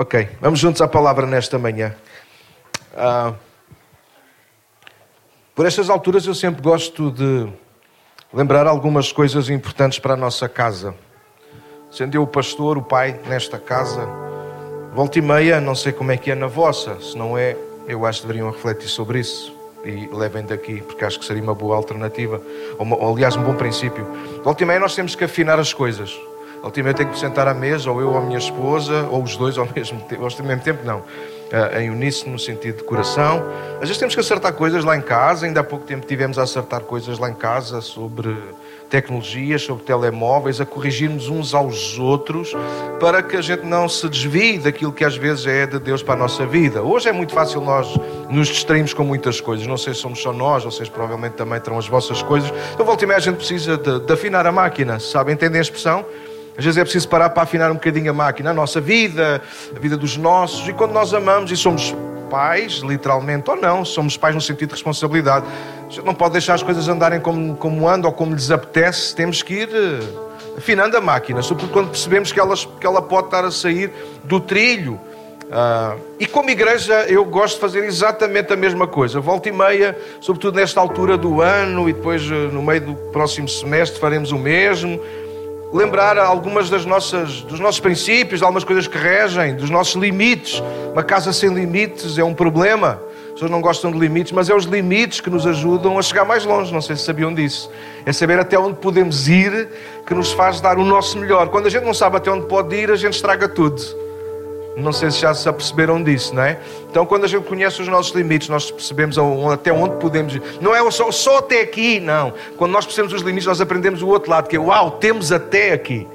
Ok, vamos juntos à palavra nesta manhã. Ah, por estas alturas eu sempre gosto de lembrar algumas coisas importantes para a nossa casa. Sendo eu o pastor, o pai nesta casa, volta e meia, não sei como é que é na vossa, se não é, eu acho que deveriam refletir sobre isso e levem daqui, porque acho que seria uma boa alternativa, ou, ou aliás, um bom princípio. Volta e meia nós temos que afinar as coisas. Ultimamente tenho que sentar à mesa, ou eu ou a minha esposa, ou os dois ao mesmo tempo, ao mesmo tempo não, uh, em uníssono, no sentido de coração. Às vezes temos que acertar coisas lá em casa, ainda há pouco tempo tivemos a acertar coisas lá em casa sobre tecnologias, sobre telemóveis, a corrigirmos uns aos outros, para que a gente não se desvie daquilo que às vezes é de Deus para a nossa vida. Hoje é muito fácil nós nos distrairmos com muitas coisas, não sei se somos só nós, vocês provavelmente também terão as vossas coisas. Então, volta e meia, a gente precisa de, de afinar a máquina, sabe? Entendem a expressão? Às vezes é preciso parar para afinar um bocadinho a máquina, a nossa vida, a vida dos nossos. E quando nós amamos e somos pais, literalmente ou não, somos pais no sentido de responsabilidade. Não pode deixar as coisas andarem como, como andam ou como lhes apetece, temos que ir uh, afinando a máquina, sobretudo quando percebemos que, que ela pode estar a sair do trilho. Uh, e como igreja eu gosto de fazer exatamente a mesma coisa. Volta e meia, sobretudo nesta altura do ano e depois uh, no meio do próximo semestre faremos o mesmo lembrar algumas das nossas, dos nossos princípios, de algumas coisas que regem, dos nossos limites. Uma casa sem limites é um problema. As pessoas não gostam de limites, mas é os limites que nos ajudam a chegar mais longe. Não sei se sabiam disso. É saber até onde podemos ir que nos faz dar o nosso melhor. Quando a gente não sabe até onde pode ir, a gente estraga tudo. Não sei se já se aperceberam disso, não é? Então, quando a gente conhece os nossos limites, nós percebemos até onde podemos ir. Não é só, só até aqui, não. Quando nós percebemos os limites, nós aprendemos o outro lado, que é uau, temos até aqui.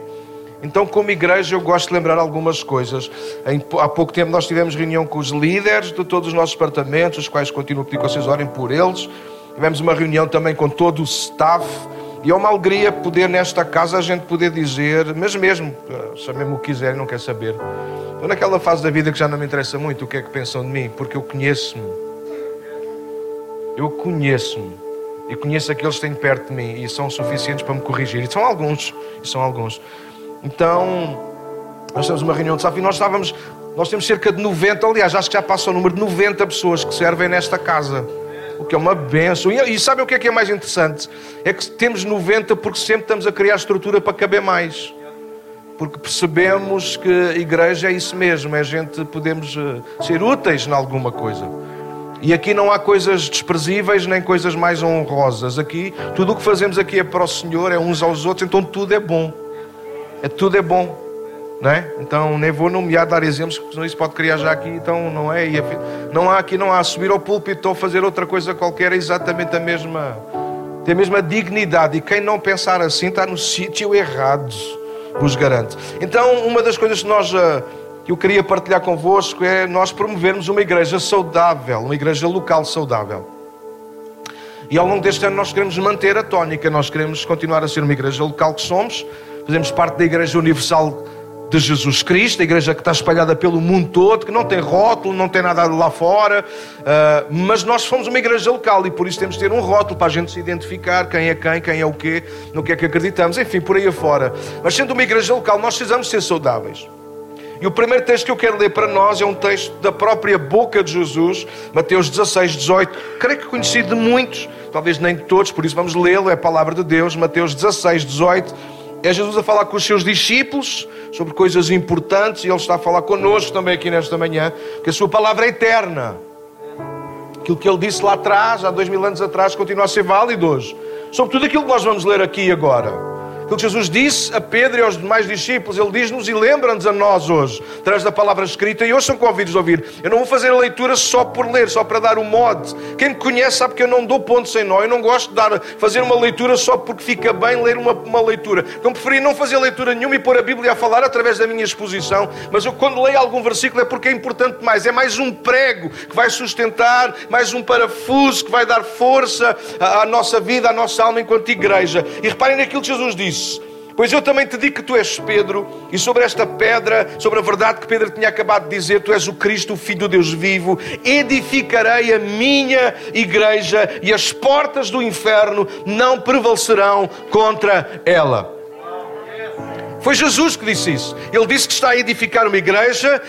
Então, como igreja, eu gosto de lembrar algumas coisas. há pouco tempo nós tivemos reunião com os líderes de todos os nossos departamentos, os quais continuo a pedir que vocês orem por eles. Tivemos uma reunião também com todo o staff. E é uma alegria poder nesta casa a gente poder dizer, mas mesmo, chamem-me o que quiserem, não quer saber. Estou naquela fase da vida que já não me interessa muito o que é que pensam de mim, porque eu conheço-me. Eu conheço-me. E conheço aqueles que têm perto de mim e são suficientes para me corrigir. E são alguns. E são alguns. Então, nós temos uma reunião de staff e nós estávamos. Nós temos cerca de 90, aliás, acho que já passa o número de 90 pessoas que servem nesta casa. O que é uma benção. E, e sabem o que é que é mais interessante? É que temos 90 porque sempre estamos a criar estrutura para caber mais porque percebemos que a igreja é isso mesmo, é a gente podemos eh, ser úteis em alguma coisa. E aqui não há coisas desprezíveis nem coisas mais honrosas. Aqui, tudo o que fazemos aqui é para o Senhor, é uns aos outros, então tudo é bom. É tudo é bom. Não é? Então nem vou nomear, dar exemplos, porque senão isso pode criar já aqui, então não é. Não há aqui, não há subir ao púlpito ou fazer outra coisa qualquer, é exatamente a mesma, tem a mesma dignidade. E quem não pensar assim está no sítio errado vos garanto. Então, uma das coisas que nós uh, que eu queria partilhar convosco é nós promovermos uma igreja saudável, uma igreja local saudável. E ao longo deste ano nós queremos manter a tónica, nós queremos continuar a ser uma igreja local que somos, fazemos parte da Igreja Universal de Jesus Cristo, a igreja que está espalhada pelo mundo todo, que não tem rótulo, não tem nada lá fora, uh, mas nós fomos uma igreja local e por isso temos de ter um rótulo para a gente se identificar quem é quem, quem é o quê, no que é que acreditamos, enfim, por aí afora. Mas sendo uma igreja local, nós precisamos ser saudáveis. E o primeiro texto que eu quero ler para nós é um texto da própria boca de Jesus, Mateus 16, 18, creio que conhecido de muitos, talvez nem de todos, por isso vamos lê-lo, é a palavra de Deus, Mateus 16, 18 é Jesus a falar com os seus discípulos sobre coisas importantes e Ele está a falar connosco também aqui nesta manhã, que a Sua palavra é eterna. Aquilo que Ele disse lá atrás, há dois mil anos atrás, continua a ser válido hoje. Sobre tudo aquilo que nós vamos ler aqui agora. Aquilo que Jesus disse a Pedro e aos demais discípulos, Ele diz-nos e lembra-nos a nós hoje, através da palavra escrita, e hoje são convidos a ouvir. Eu não vou fazer a leitura só por ler, só para dar o modo. Quem me conhece sabe que eu não dou ponto sem nó, eu não gosto de dar, fazer uma leitura só porque fica bem ler uma, uma leitura. Então preferi não fazer leitura nenhuma e pôr a Bíblia a falar através da minha exposição, mas eu quando leio algum versículo é porque é importante mais, é mais um prego que vai sustentar, mais um parafuso que vai dar força à, à nossa vida, à nossa alma enquanto igreja. E reparem naquilo que Jesus disse Pois eu também te digo que tu és Pedro, e sobre esta pedra, sobre a verdade que Pedro tinha acabado de dizer, tu és o Cristo, o Filho do Deus vivo, edificarei a minha igreja, e as portas do inferno não prevalecerão contra ela. Foi Jesus que disse isso. Ele disse que está a edificar uma igreja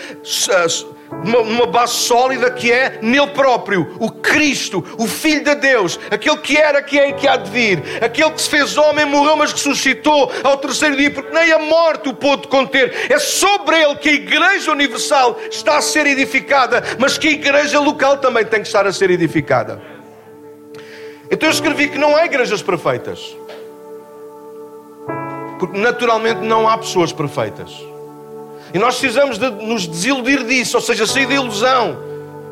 numa base sólida que é nele próprio, o Cristo, o Filho de Deus, aquele que era, que é e que há de vir, aquele que se fez homem, morreu, mas ressuscitou ao terceiro dia, porque nem a morte o pôde conter. É sobre ele que a Igreja Universal está a ser edificada, mas que a Igreja local também tem que estar a ser edificada. Então eu escrevi que não há igrejas perfeitas. Porque naturalmente não há pessoas perfeitas. E nós precisamos de nos desiludir disso, ou seja, sair da ilusão.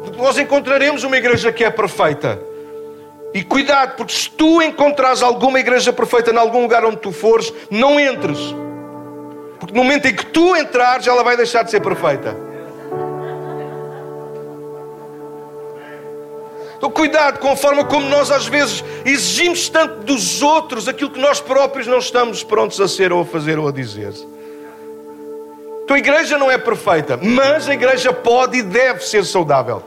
Porque nós encontraremos uma igreja que é perfeita. E cuidado, porque se tu encontrares alguma igreja perfeita em algum lugar onde tu fores, não entres. Porque no momento em que tu entrares, ela vai deixar de ser perfeita. Então, cuidado com a forma como nós às vezes exigimos tanto dos outros aquilo que nós próprios não estamos prontos a ser ou a fazer ou a dizer. Então, a igreja não é perfeita, mas a igreja pode e deve ser saudável.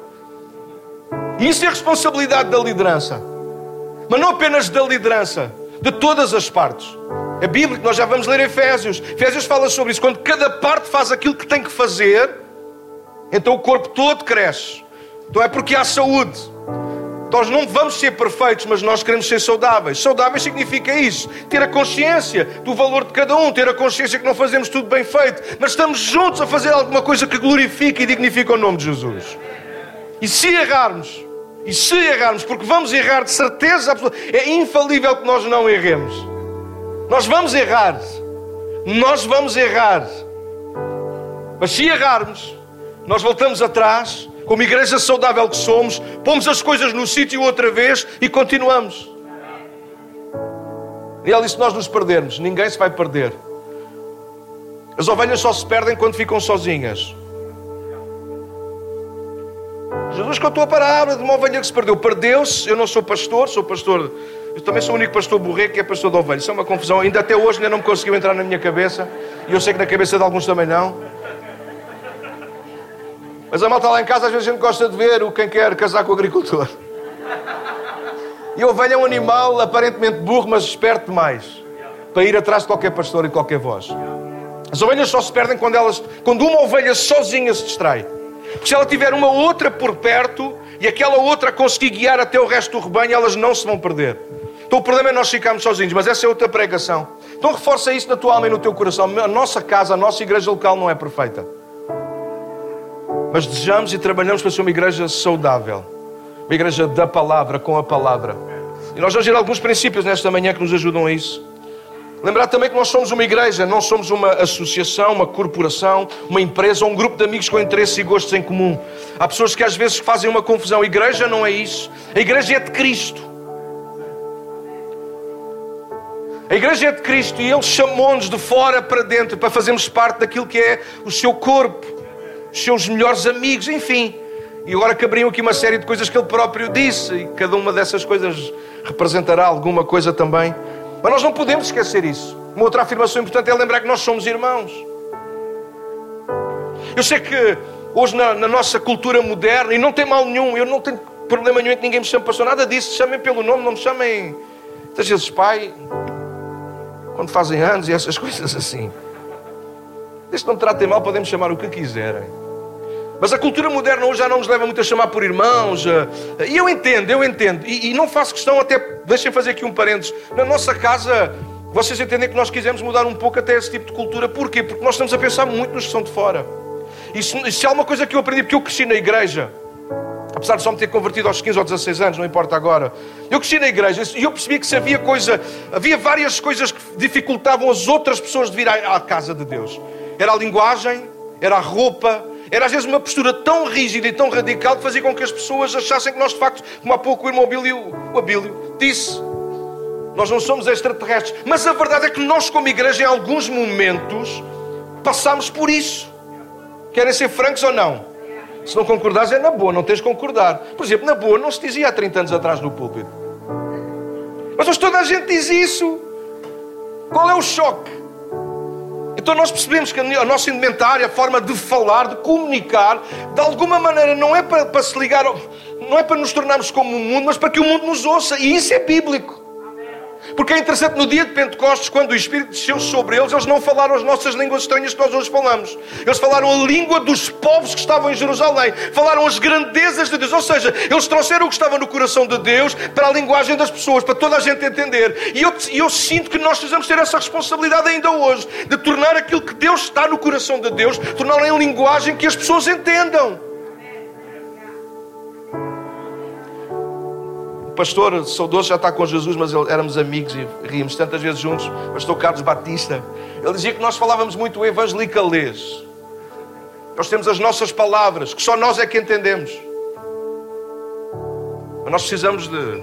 Isso é responsabilidade da liderança. Mas não apenas da liderança, de todas as partes. É bíblico, nós já vamos ler Efésios. Efésios fala sobre isso. Quando cada parte faz aquilo que tem que fazer, então o corpo todo cresce. Então é porque há saúde. Nós não vamos ser perfeitos, mas nós queremos ser saudáveis. Saudáveis significa isso: ter a consciência do valor de cada um, ter a consciência que não fazemos tudo bem feito, mas estamos juntos a fazer alguma coisa que glorifique e dignifique o nome de Jesus. E se errarmos, e se errarmos, porque vamos errar de certeza absoluta, é infalível que nós não erremos. Nós vamos errar. Nós vamos errar. Mas se errarmos, nós voltamos atrás como igreja saudável que somos, pomos as coisas no sítio outra vez e continuamos. E ela disse: nós nos perdermos, ninguém se vai perder. As ovelhas só se perdem quando ficam sozinhas. Jesus contou a parábola de uma ovelha que se perdeu. Perdeu-se, eu não sou pastor, sou pastor. Eu também sou o único pastor burré que é pastor de ovelhas. Isso é uma confusão. Ainda até hoje ainda não me conseguiu entrar na minha cabeça. E eu sei que na cabeça de alguns também não. Mas a malta lá em casa às vezes a gente gosta de ver o quem quer casar com o agricultor. E a ovelha é um animal aparentemente burro, mas esperto demais para ir atrás de qualquer pastor e qualquer voz. As ovelhas só se perdem quando, elas, quando uma ovelha sozinha se distrai. Porque se ela tiver uma outra por perto e aquela outra conseguir guiar até o resto do rebanho, elas não se vão perder. Então o problema é nós ficarmos sozinhos, mas essa é outra pregação. Então reforça isso na tua alma e no teu coração. A nossa casa, a nossa igreja local não é perfeita. Mas desejamos e trabalhamos para ser uma igreja saudável, uma igreja da palavra, com a palavra. E nós vamos ver alguns princípios nesta manhã que nos ajudam a isso. Lembrar também que nós somos uma igreja, não somos uma associação, uma corporação, uma empresa ou um grupo de amigos com interesses e gostos em comum. Há pessoas que às vezes fazem uma confusão. A igreja não é isso. A igreja é de Cristo. A igreja é de Cristo e Ele chamou-nos de fora para dentro para fazermos parte daquilo que é o seu corpo seus melhores amigos, enfim. E agora caberiam aqui uma série de coisas que ele próprio disse, e cada uma dessas coisas representará alguma coisa também. Mas nós não podemos esquecer isso. Uma outra afirmação importante é lembrar que nós somos irmãos. Eu sei que hoje na, na nossa cultura moderna, e não tem mal nenhum, eu não tenho problema nenhum que ninguém me chame pastor, nada disso, chamem pelo nome, não me chamem muitas vezes pai, quando fazem anos e essas coisas assim. Desde que não tratem mal, podemos chamar o que quiserem. Mas a cultura moderna hoje já não nos leva muito a chamar por irmãos. Eh, e eu entendo, eu entendo. E, e não faço questão, até deixem fazer aqui um parênteses. Na nossa casa, vocês entendem que nós quisemos mudar um pouco até esse tipo de cultura. Porquê? Porque nós estamos a pensar muito nos que são de fora. E se, se há uma coisa que eu aprendi, porque eu cresci na igreja, apesar de só me ter convertido aos 15 ou 16 anos, não importa agora. Eu cresci na igreja e eu percebi que se havia coisa, havia várias coisas que dificultavam as outras pessoas de vir à, à casa de Deus. Era a linguagem, era a roupa, era às vezes uma postura tão rígida e tão radical que fazia com que as pessoas achassem que nós, de facto, como há pouco o irmão Abílio, o Abílio disse, nós não somos extraterrestres. Mas a verdade é que nós, como igreja, em alguns momentos, passamos por isso. Querem ser francos ou não? Se não concordares, é na boa, não tens de concordar. Por exemplo, na boa, não se dizia há 30 anos atrás no púlpito. Mas hoje toda a gente diz isso. Qual é o choque? Então nós percebemos que a nossa indumentária, a forma de falar, de comunicar, de alguma maneira não é para, para se ligar, não é para nos tornarmos como o mundo, mas para que o mundo nos ouça. E isso é bíblico. Porque é interessante, no dia de Pentecostes, quando o Espírito desceu sobre eles, eles não falaram as nossas línguas estranhas que nós hoje falamos. Eles falaram a língua dos povos que estavam em Jerusalém. Falaram as grandezas de Deus. Ou seja, eles trouxeram o que estava no coração de Deus para a linguagem das pessoas, para toda a gente entender. E eu, eu sinto que nós precisamos ter essa responsabilidade ainda hoje, de tornar aquilo que Deus está no coração de Deus, torná-lo em linguagem que as pessoas entendam. Pastor saudoso já está com Jesus, mas éramos amigos e ríamos tantas vezes juntos. Pastor Carlos Batista, ele dizia que nós falávamos muito evangelicalês. Nós temos as nossas palavras, que só nós é que entendemos. Mas nós precisamos de.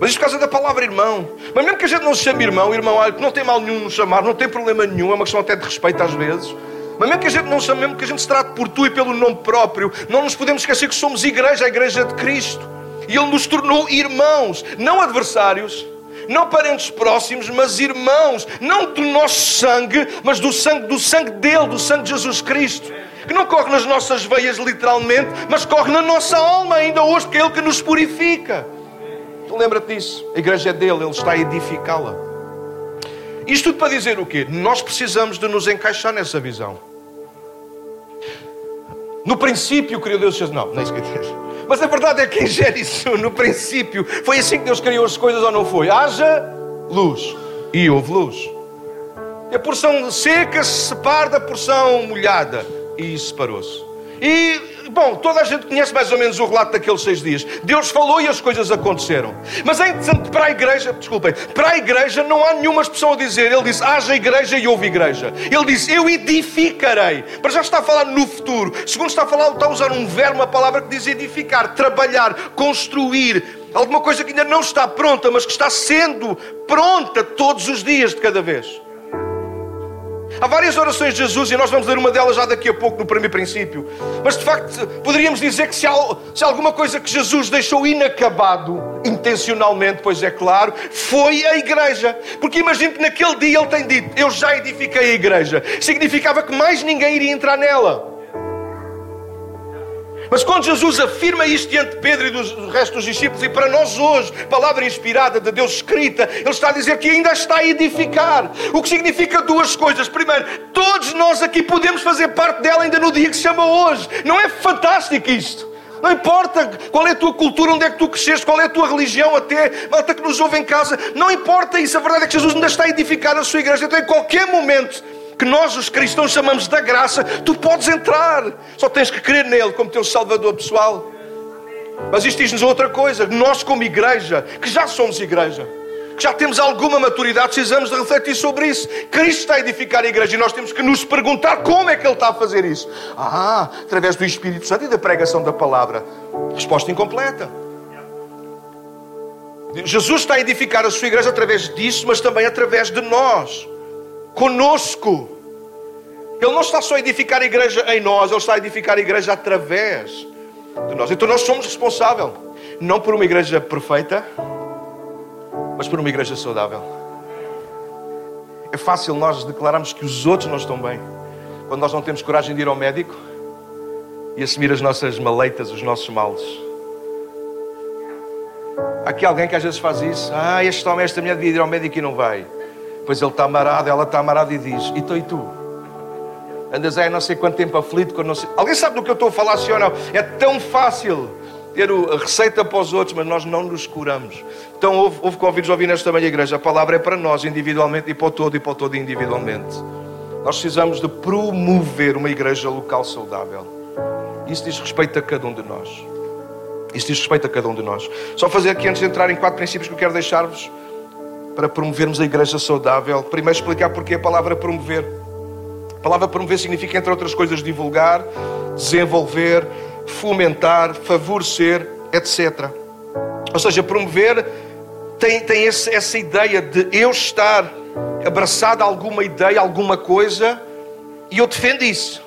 Mas isto por causa da palavra irmão. Mas mesmo que a gente não se chame irmão, irmão, não tem mal nenhum nos chamar, não tem problema nenhum, é uma questão até de respeito às vezes. Mas mesmo que a gente não chame, mesmo que a gente se trate por tu e pelo nome próprio, não nos podemos esquecer que somos igreja, a igreja de Cristo. E Ele nos tornou irmãos, não adversários, não parentes próximos, mas irmãos, não do nosso sangue, mas do sangue, do sangue dele, do sangue de Jesus Cristo. Que não corre nas nossas veias literalmente, mas corre na nossa alma ainda hoje, porque é Ele que nos purifica. Tu lembra-te disso? A igreja é dele, Ele está a edificá-la. Isto tudo para dizer o quê? Nós precisamos de nos encaixar nessa visão. No princípio criou Deus, não, nem sequer mas a verdade é que em Gênesis, no princípio, foi assim que Deus criou as coisas ou não foi? Haja luz. E houve luz. A porção seca se separa da porção molhada. E separou-se. E Bom, toda a gente conhece mais ou menos o relato daqueles seis dias. Deus falou e as coisas aconteceram. Mas é interessante, para a igreja, desculpem, para a igreja não há nenhuma expressão a dizer. Ele disse, haja igreja e houve igreja. Ele disse, eu edificarei. Para já está a falar no futuro. Segundo está a falar, está a usar um verbo, uma palavra que diz edificar, trabalhar, construir. Alguma coisa que ainda não está pronta, mas que está sendo pronta todos os dias de cada vez. Há várias orações de Jesus e nós vamos ler uma delas já daqui a pouco, no primeiro princípio. Mas de facto, poderíamos dizer que se há, se há alguma coisa que Jesus deixou inacabado, intencionalmente, pois é claro, foi a igreja. Porque imagino que naquele dia ele tem dito: Eu já edifiquei a igreja. Significava que mais ninguém iria entrar nela. Mas quando Jesus afirma isto diante de Pedro e do resto dos discípulos, e para nós hoje, palavra inspirada de Deus escrita, Ele está a dizer que ainda está a edificar. O que significa duas coisas. Primeiro, todos nós aqui podemos fazer parte dela ainda no dia que se chama hoje. Não é fantástico isto? Não importa qual é a tua cultura, onde é que tu cresceste, qual é a tua religião, até malta que nos ouve em casa. Não importa isso. A verdade é que Jesus ainda está a edificar a sua igreja. Então, em qualquer momento, que nós, os cristãos, chamamos da graça, tu podes entrar, só tens que crer nele como teu Salvador pessoal. Mas isto diz-nos outra coisa: nós, como igreja, que já somos igreja, que já temos alguma maturidade, precisamos de refletir sobre isso. Cristo está a edificar a igreja e nós temos que nos perguntar como é que Ele está a fazer isso. Ah, através do Espírito Santo e da pregação da palavra. Resposta incompleta. Jesus está a edificar a sua igreja através disso, mas também através de nós, conosco. Ele não está só a edificar a igreja em nós, Ele está a edificar a igreja através de nós. Então nós somos responsáveis, não por uma igreja perfeita, mas por uma igreja saudável. É fácil nós declararmos que os outros não estão bem, quando nós não temos coragem de ir ao médico e assumir as nossas maleitas, os nossos males. Aqui alguém que às vezes faz isso. Ah, este homem, esta mulher devia ir ao médico e não vai. Pois ele está amarado, ela está amarada e diz: E tu e tu? andas aí não sei quanto tempo aflito com não sei... Alguém sabe do que eu estou a falar, sim ou não? É tão fácil ter a receita para os outros, mas nós não nos curamos. Então houve, houve convidos a ouvir nesta manhã igreja. A palavra é para nós, individualmente, e para o todo, e para o todo individualmente. Nós precisamos de promover uma igreja local saudável. Isso diz respeito a cada um de nós. Isso diz respeito a cada um de nós. Só fazer aqui, antes de entrar em quatro princípios que eu quero deixar-vos, para promovermos a igreja saudável. Primeiro explicar porque a palavra promover. A palavra promover significa, entre outras coisas, divulgar, desenvolver, fomentar, favorecer, etc. Ou seja, promover tem, tem esse, essa ideia de eu estar abraçado a alguma ideia, alguma coisa, e eu defendo isso.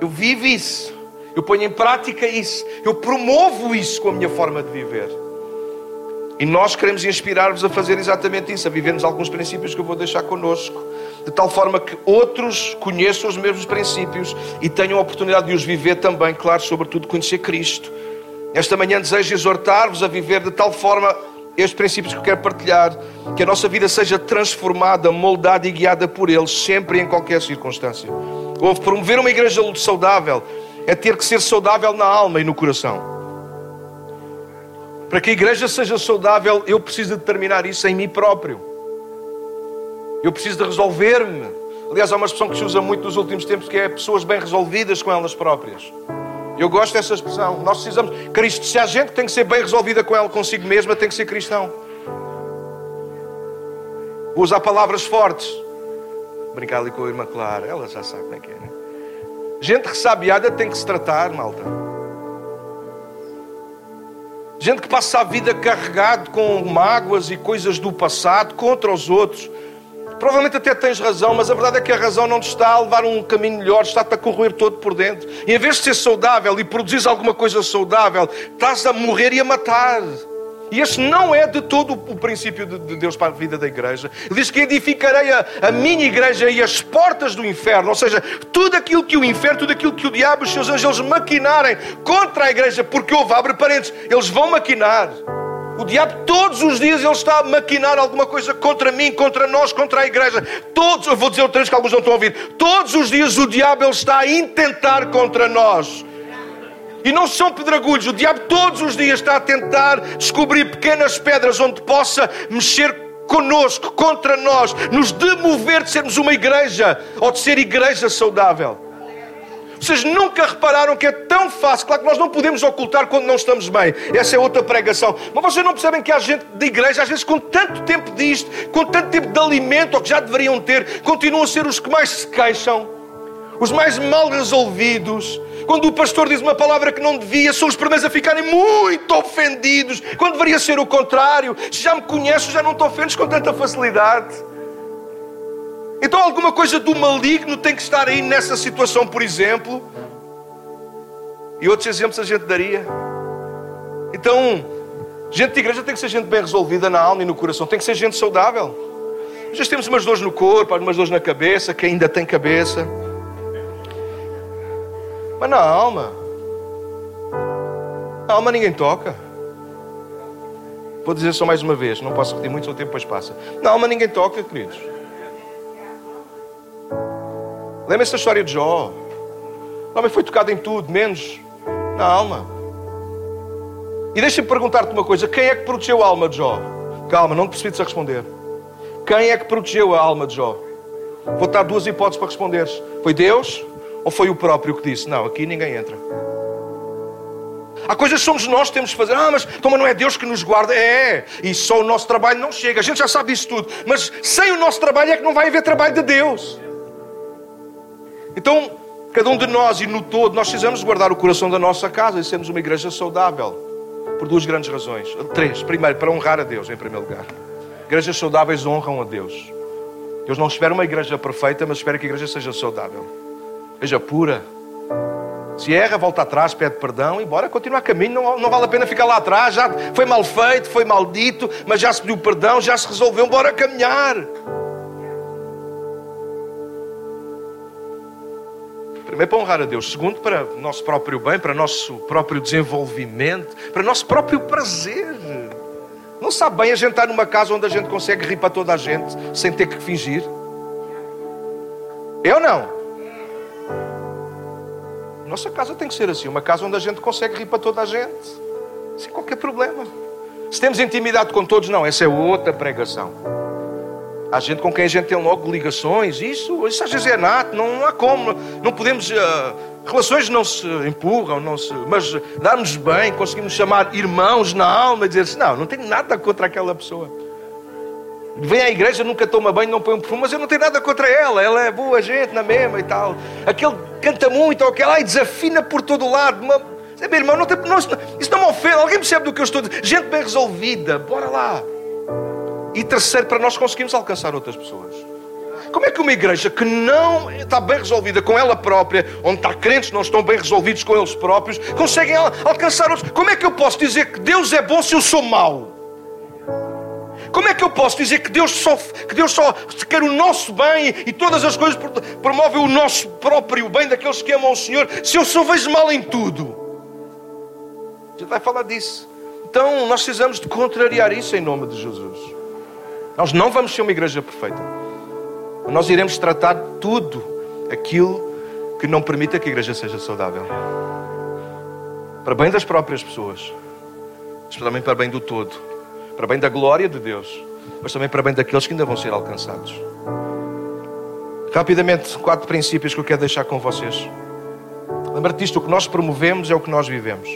Eu vivo isso. Eu ponho em prática isso. Eu promovo isso com a minha forma de viver. E nós queremos inspirar-vos a fazer exatamente isso, a vivermos alguns princípios que eu vou deixar connosco de tal forma que outros conheçam os mesmos princípios e tenham a oportunidade de os viver também, claro, sobretudo conhecer Cristo. Esta manhã desejo exortar-vos a viver de tal forma estes princípios que eu quero partilhar, que a nossa vida seja transformada, moldada e guiada por Ele, sempre e em qualquer circunstância. Ou promover uma igreja saudável é ter que ser saudável na alma e no coração. Para que a igreja seja saudável, eu preciso determinar isso em mim próprio. Eu preciso de resolver-me. Aliás, há uma expressão que se usa muito nos últimos tempos que é pessoas bem resolvidas com elas próprias. Eu gosto dessa expressão. Nós precisamos. Cristo, se há gente que tem que ser bem resolvida com ela consigo mesma, tem que ser cristão. Vou usar palavras fortes. Brincar ali com a irmã Clara, ela já sabe como é que é. Né? Gente ressabiada tem que se tratar, malta. Gente que passa a vida carregado com mágoas e coisas do passado contra os outros. Provavelmente até tens razão, mas a verdade é que a razão não te está a levar um caminho melhor, está-te a corroer todo por dentro. E em vez de ser saudável e produzir alguma coisa saudável, estás a morrer e a matar. E este não é de todo o princípio de Deus para a vida da igreja. Ele diz que edificarei a, a, minha igreja e as portas do inferno, ou seja, tudo aquilo que o inferno, tudo aquilo que o diabo e os seus anjos maquinarem contra a igreja, porque houve, abre parênteses, eles vão maquinar. O diabo todos os dias ele está a maquinar alguma coisa contra mim, contra nós, contra a igreja. Todos, eu vou dizer outra vez que alguns não estão a ouvir. Todos os dias o diabo ele está a intentar contra nós. E não são pedregulhos. O diabo todos os dias está a tentar descobrir pequenas pedras onde possa mexer conosco, contra nós, nos demover de sermos uma igreja ou de ser igreja saudável. Vocês nunca repararam que é tão fácil? Claro que nós não podemos ocultar quando não estamos bem. Essa é outra pregação. Mas vocês não percebem que há gente de igreja, às vezes com tanto tempo disto, com tanto tempo de alimento, ou que já deveriam ter, continuam a ser os que mais se queixam, os mais mal resolvidos. Quando o pastor diz uma palavra que não devia, são os primeiros a ficarem muito ofendidos, quando deveria ser o contrário. Se já me conheces, já não te ofendes com tanta facilidade. Então alguma coisa do maligno tem que estar aí nessa situação, por exemplo. E outros exemplos a gente daria. Então, gente de igreja tem que ser gente bem resolvida na alma e no coração, tem que ser gente saudável. Já temos umas dores no corpo, algumas dores na cabeça, que ainda tem cabeça. Mas na alma, na alma ninguém toca. Vou dizer só mais uma vez, não posso repetir muito, o tempo depois passa. Na alma ninguém toca, queridos. Lembra essa história de Jó? O homem foi tocado em tudo, menos na alma. E deixa-me perguntar-te uma coisa: quem é que protegeu a alma de Jó? Calma, não te precipites a responder. Quem é que protegeu a alma de Jó? Vou dar duas hipóteses para responderes: foi Deus ou foi o próprio que disse: Não, aqui ninguém entra? Há coisas que somos nós que temos que fazer. Ah, mas, então, mas não é Deus que nos guarda. É, e só o nosso trabalho não chega. A gente já sabe disso tudo. Mas sem o nosso trabalho é que não vai haver trabalho de Deus. Então, cada um de nós e no todo, nós precisamos guardar o coração da nossa casa e sermos uma igreja saudável. Por duas grandes razões. Três. Primeiro, para honrar a Deus, em primeiro lugar. Igrejas saudáveis honram a Deus. Deus não espera uma igreja perfeita, mas espera que a igreja seja saudável. Seja pura. Se erra, volta atrás, pede perdão e bora continuar caminho. Não, não vale a pena ficar lá atrás. Já foi mal feito, foi maldito, mas já se pediu perdão, já se resolveu. Bora caminhar. Primeiro, para honrar a Deus. Segundo, para o nosso próprio bem, para o nosso próprio desenvolvimento, para o nosso próprio prazer. Não sabe bem a gente estar numa casa onde a gente consegue rir para toda a gente sem ter que fingir? Eu não. Nossa casa tem que ser assim, uma casa onde a gente consegue rir para toda a gente, sem qualquer problema. Se temos intimidade com todos, não, essa é outra pregação. Há gente com quem a gente tem logo ligações, isso, isso às vezes é nato, não, há como, não podemos. Uh, relações não se empurram, não se, mas dá-nos bem, conseguimos chamar irmãos na alma e dizer assim: não, não tenho nada contra aquela pessoa. Vem à igreja, nunca toma banho, não põe um perfume, mas eu não tenho nada contra ela, ela é boa gente na mesma e tal. Aquele canta muito, ou aquele ai, desafina por todo lado. Uma... Meu irmão, não tem, não, isso não me ofende, alguém percebe do que eu estou dizendo? Gente bem resolvida, bora lá. E terceiro, para nós conseguirmos alcançar outras pessoas. Como é que uma igreja que não está bem resolvida com ela própria, onde está crentes não estão bem resolvidos com eles próprios, conseguem alcançar outros? Como é que eu posso dizer que Deus é bom se eu sou mau? Como é que eu posso dizer que Deus só, que Deus só quer o nosso bem e todas as coisas promovem o nosso próprio bem daqueles que amam o Senhor, se eu só vejo mal em tudo? A gente vai falar disso. Então nós precisamos de contrariar isso em nome de Jesus. Nós não vamos ser uma igreja perfeita. Nós iremos tratar tudo aquilo que não permita que a igreja seja saudável. Para bem das próprias pessoas, mas também para bem do todo, para bem da glória de Deus, mas também para bem daqueles que ainda vão ser alcançados. Rapidamente, quatro princípios que eu quero deixar com vocês. Lembra-te disto: o que nós promovemos é o que nós vivemos.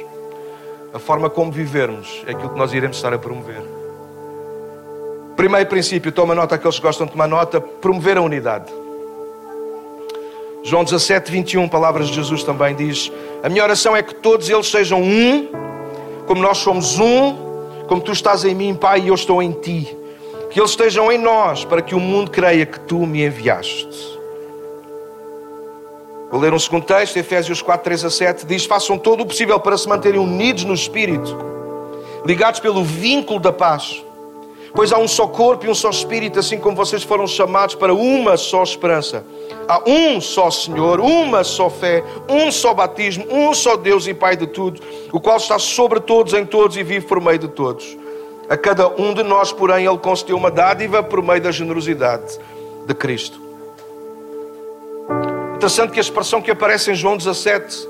A forma como vivermos é aquilo que nós iremos estar a promover. Primeiro princípio, toma nota aqueles que gostam de tomar nota, promover a unidade. João 17, 21, palavras de Jesus também diz: A minha oração é que todos eles sejam um, como nós somos um, como tu estás em mim, Pai, e eu estou em ti que eles estejam em nós, para que o mundo creia que tu me enviaste. Vou ler um segundo texto, Efésios 4, 3 a 7, diz: Façam todo o possível para se manterem unidos no Espírito, ligados pelo vínculo da paz. Pois há um só corpo e um só Espírito, assim como vocês foram chamados para uma só esperança. Há um só Senhor, uma só fé, um só batismo, um só Deus e Pai de tudo, o qual está sobre todos, em todos e vive por meio de todos. A cada um de nós, porém, Ele concedeu uma dádiva por meio da generosidade de Cristo. Interessante que a expressão que aparece em João 17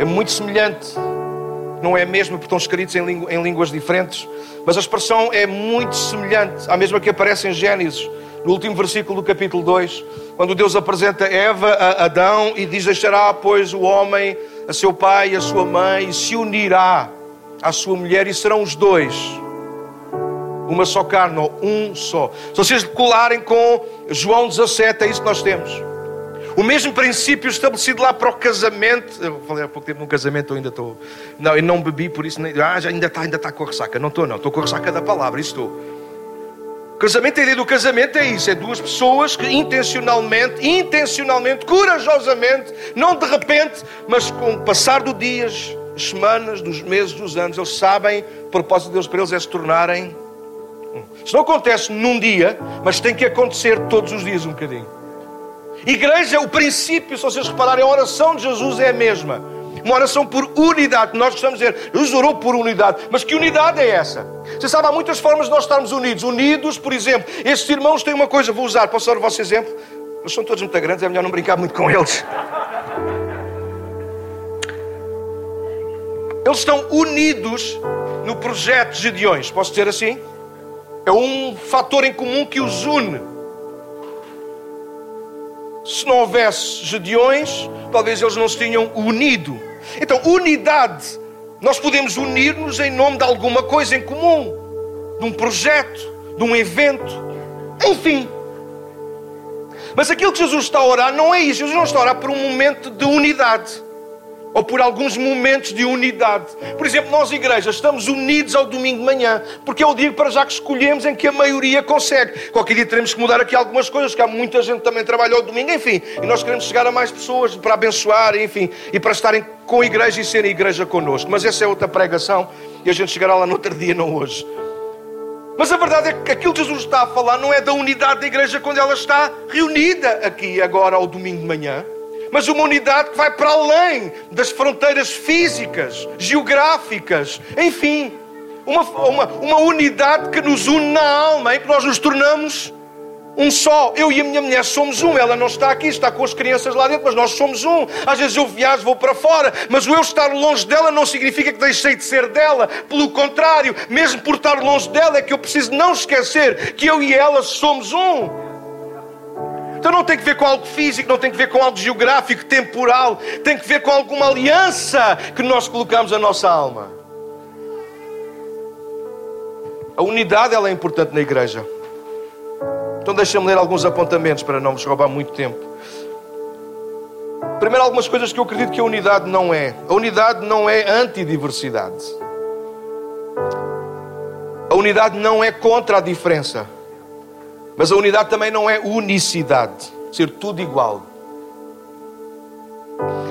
é muito semelhante. Não é mesmo porque estão escritos em, em línguas diferentes, mas a expressão é muito semelhante à mesma que aparece em Gênesis, no último versículo do capítulo 2, quando Deus apresenta Eva a Adão e diz: Deixará, pois, o homem a seu pai e a sua mãe e se unirá à sua mulher e serão os dois uma só carne, ou um só. Se vocês colarem com João 17, é isso que nós temos. O mesmo princípio estabelecido lá para o casamento. Eu falei há pouco tempo num casamento, eu ainda estou. Não, eu não bebi, por isso. Nem... Ah, já ainda está, ainda está com a ressaca. Não estou, não. Estou com a ressaca da palavra, isso estou. Casamento, a ideia do casamento é isso: é duas pessoas que intencionalmente, intencionalmente, corajosamente, não de repente, mas com o passar dos dias, semanas, dos meses, dos anos, eles sabem, o propósito de Deus para eles é se tornarem isso não acontece num dia, mas tem que acontecer todos os dias um bocadinho. Igreja, o princípio, se vocês repararem, a oração de Jesus é a mesma. Uma oração por unidade. Nós gostamos de dizer, Jesus orou por unidade. Mas que unidade é essa? Você sabe, há muitas formas de nós estarmos unidos. Unidos, por exemplo, estes irmãos têm uma coisa, vou usar, posso dar o vosso exemplo? Eles são todos muito grandes, é melhor não brincar muito com eles. Eles estão unidos no projeto Gedeões. Posso dizer assim? É um fator em comum que os une. Se não houvesse Gedeões, talvez eles não se tinham unido. Então, unidade. Nós podemos unir-nos em nome de alguma coisa em comum, de um projeto, de um evento, enfim. Mas aquilo que Jesus está a orar não é isso. Jesus não está a orar por um momento de unidade ou por alguns momentos de unidade. Por exemplo, nós, igrejas, estamos unidos ao domingo de manhã, porque é o dia para já que escolhemos em que a maioria consegue. Qualquer dia teremos que mudar aqui algumas coisas, que há muita gente também trabalha ao domingo, enfim. E nós queremos chegar a mais pessoas para abençoar, enfim, e para estarem com a igreja e serem igreja connosco. Mas essa é outra pregação e a gente chegará lá no outro dia, não hoje. Mas a verdade é que aquilo que Jesus está a falar não é da unidade da igreja quando ela está reunida aqui agora ao domingo de manhã mas uma unidade que vai para além das fronteiras físicas, geográficas, enfim, uma, uma, uma unidade que nos une na alma, em que nós nos tornamos um só. Eu e a minha mulher somos um. Ela não está aqui, está com as crianças lá dentro, mas nós somos um. Às vezes eu viajo, vou para fora, mas o eu estar longe dela não significa que deixei de ser dela. Pelo contrário, mesmo por estar longe dela, é que eu preciso não esquecer que eu e ela somos um. Então não tem que ver com algo físico, não tem que ver com algo geográfico, temporal, tem que ver com alguma aliança que nós colocamos a nossa alma. A unidade ela é importante na igreja. Então deixa-me ler alguns apontamentos para não vos roubar muito tempo. Primeiro, algumas coisas que eu acredito que a unidade não é. A unidade não é antidiversidade. A unidade não é contra a diferença. Mas a unidade também não é unicidade, ser tudo igual.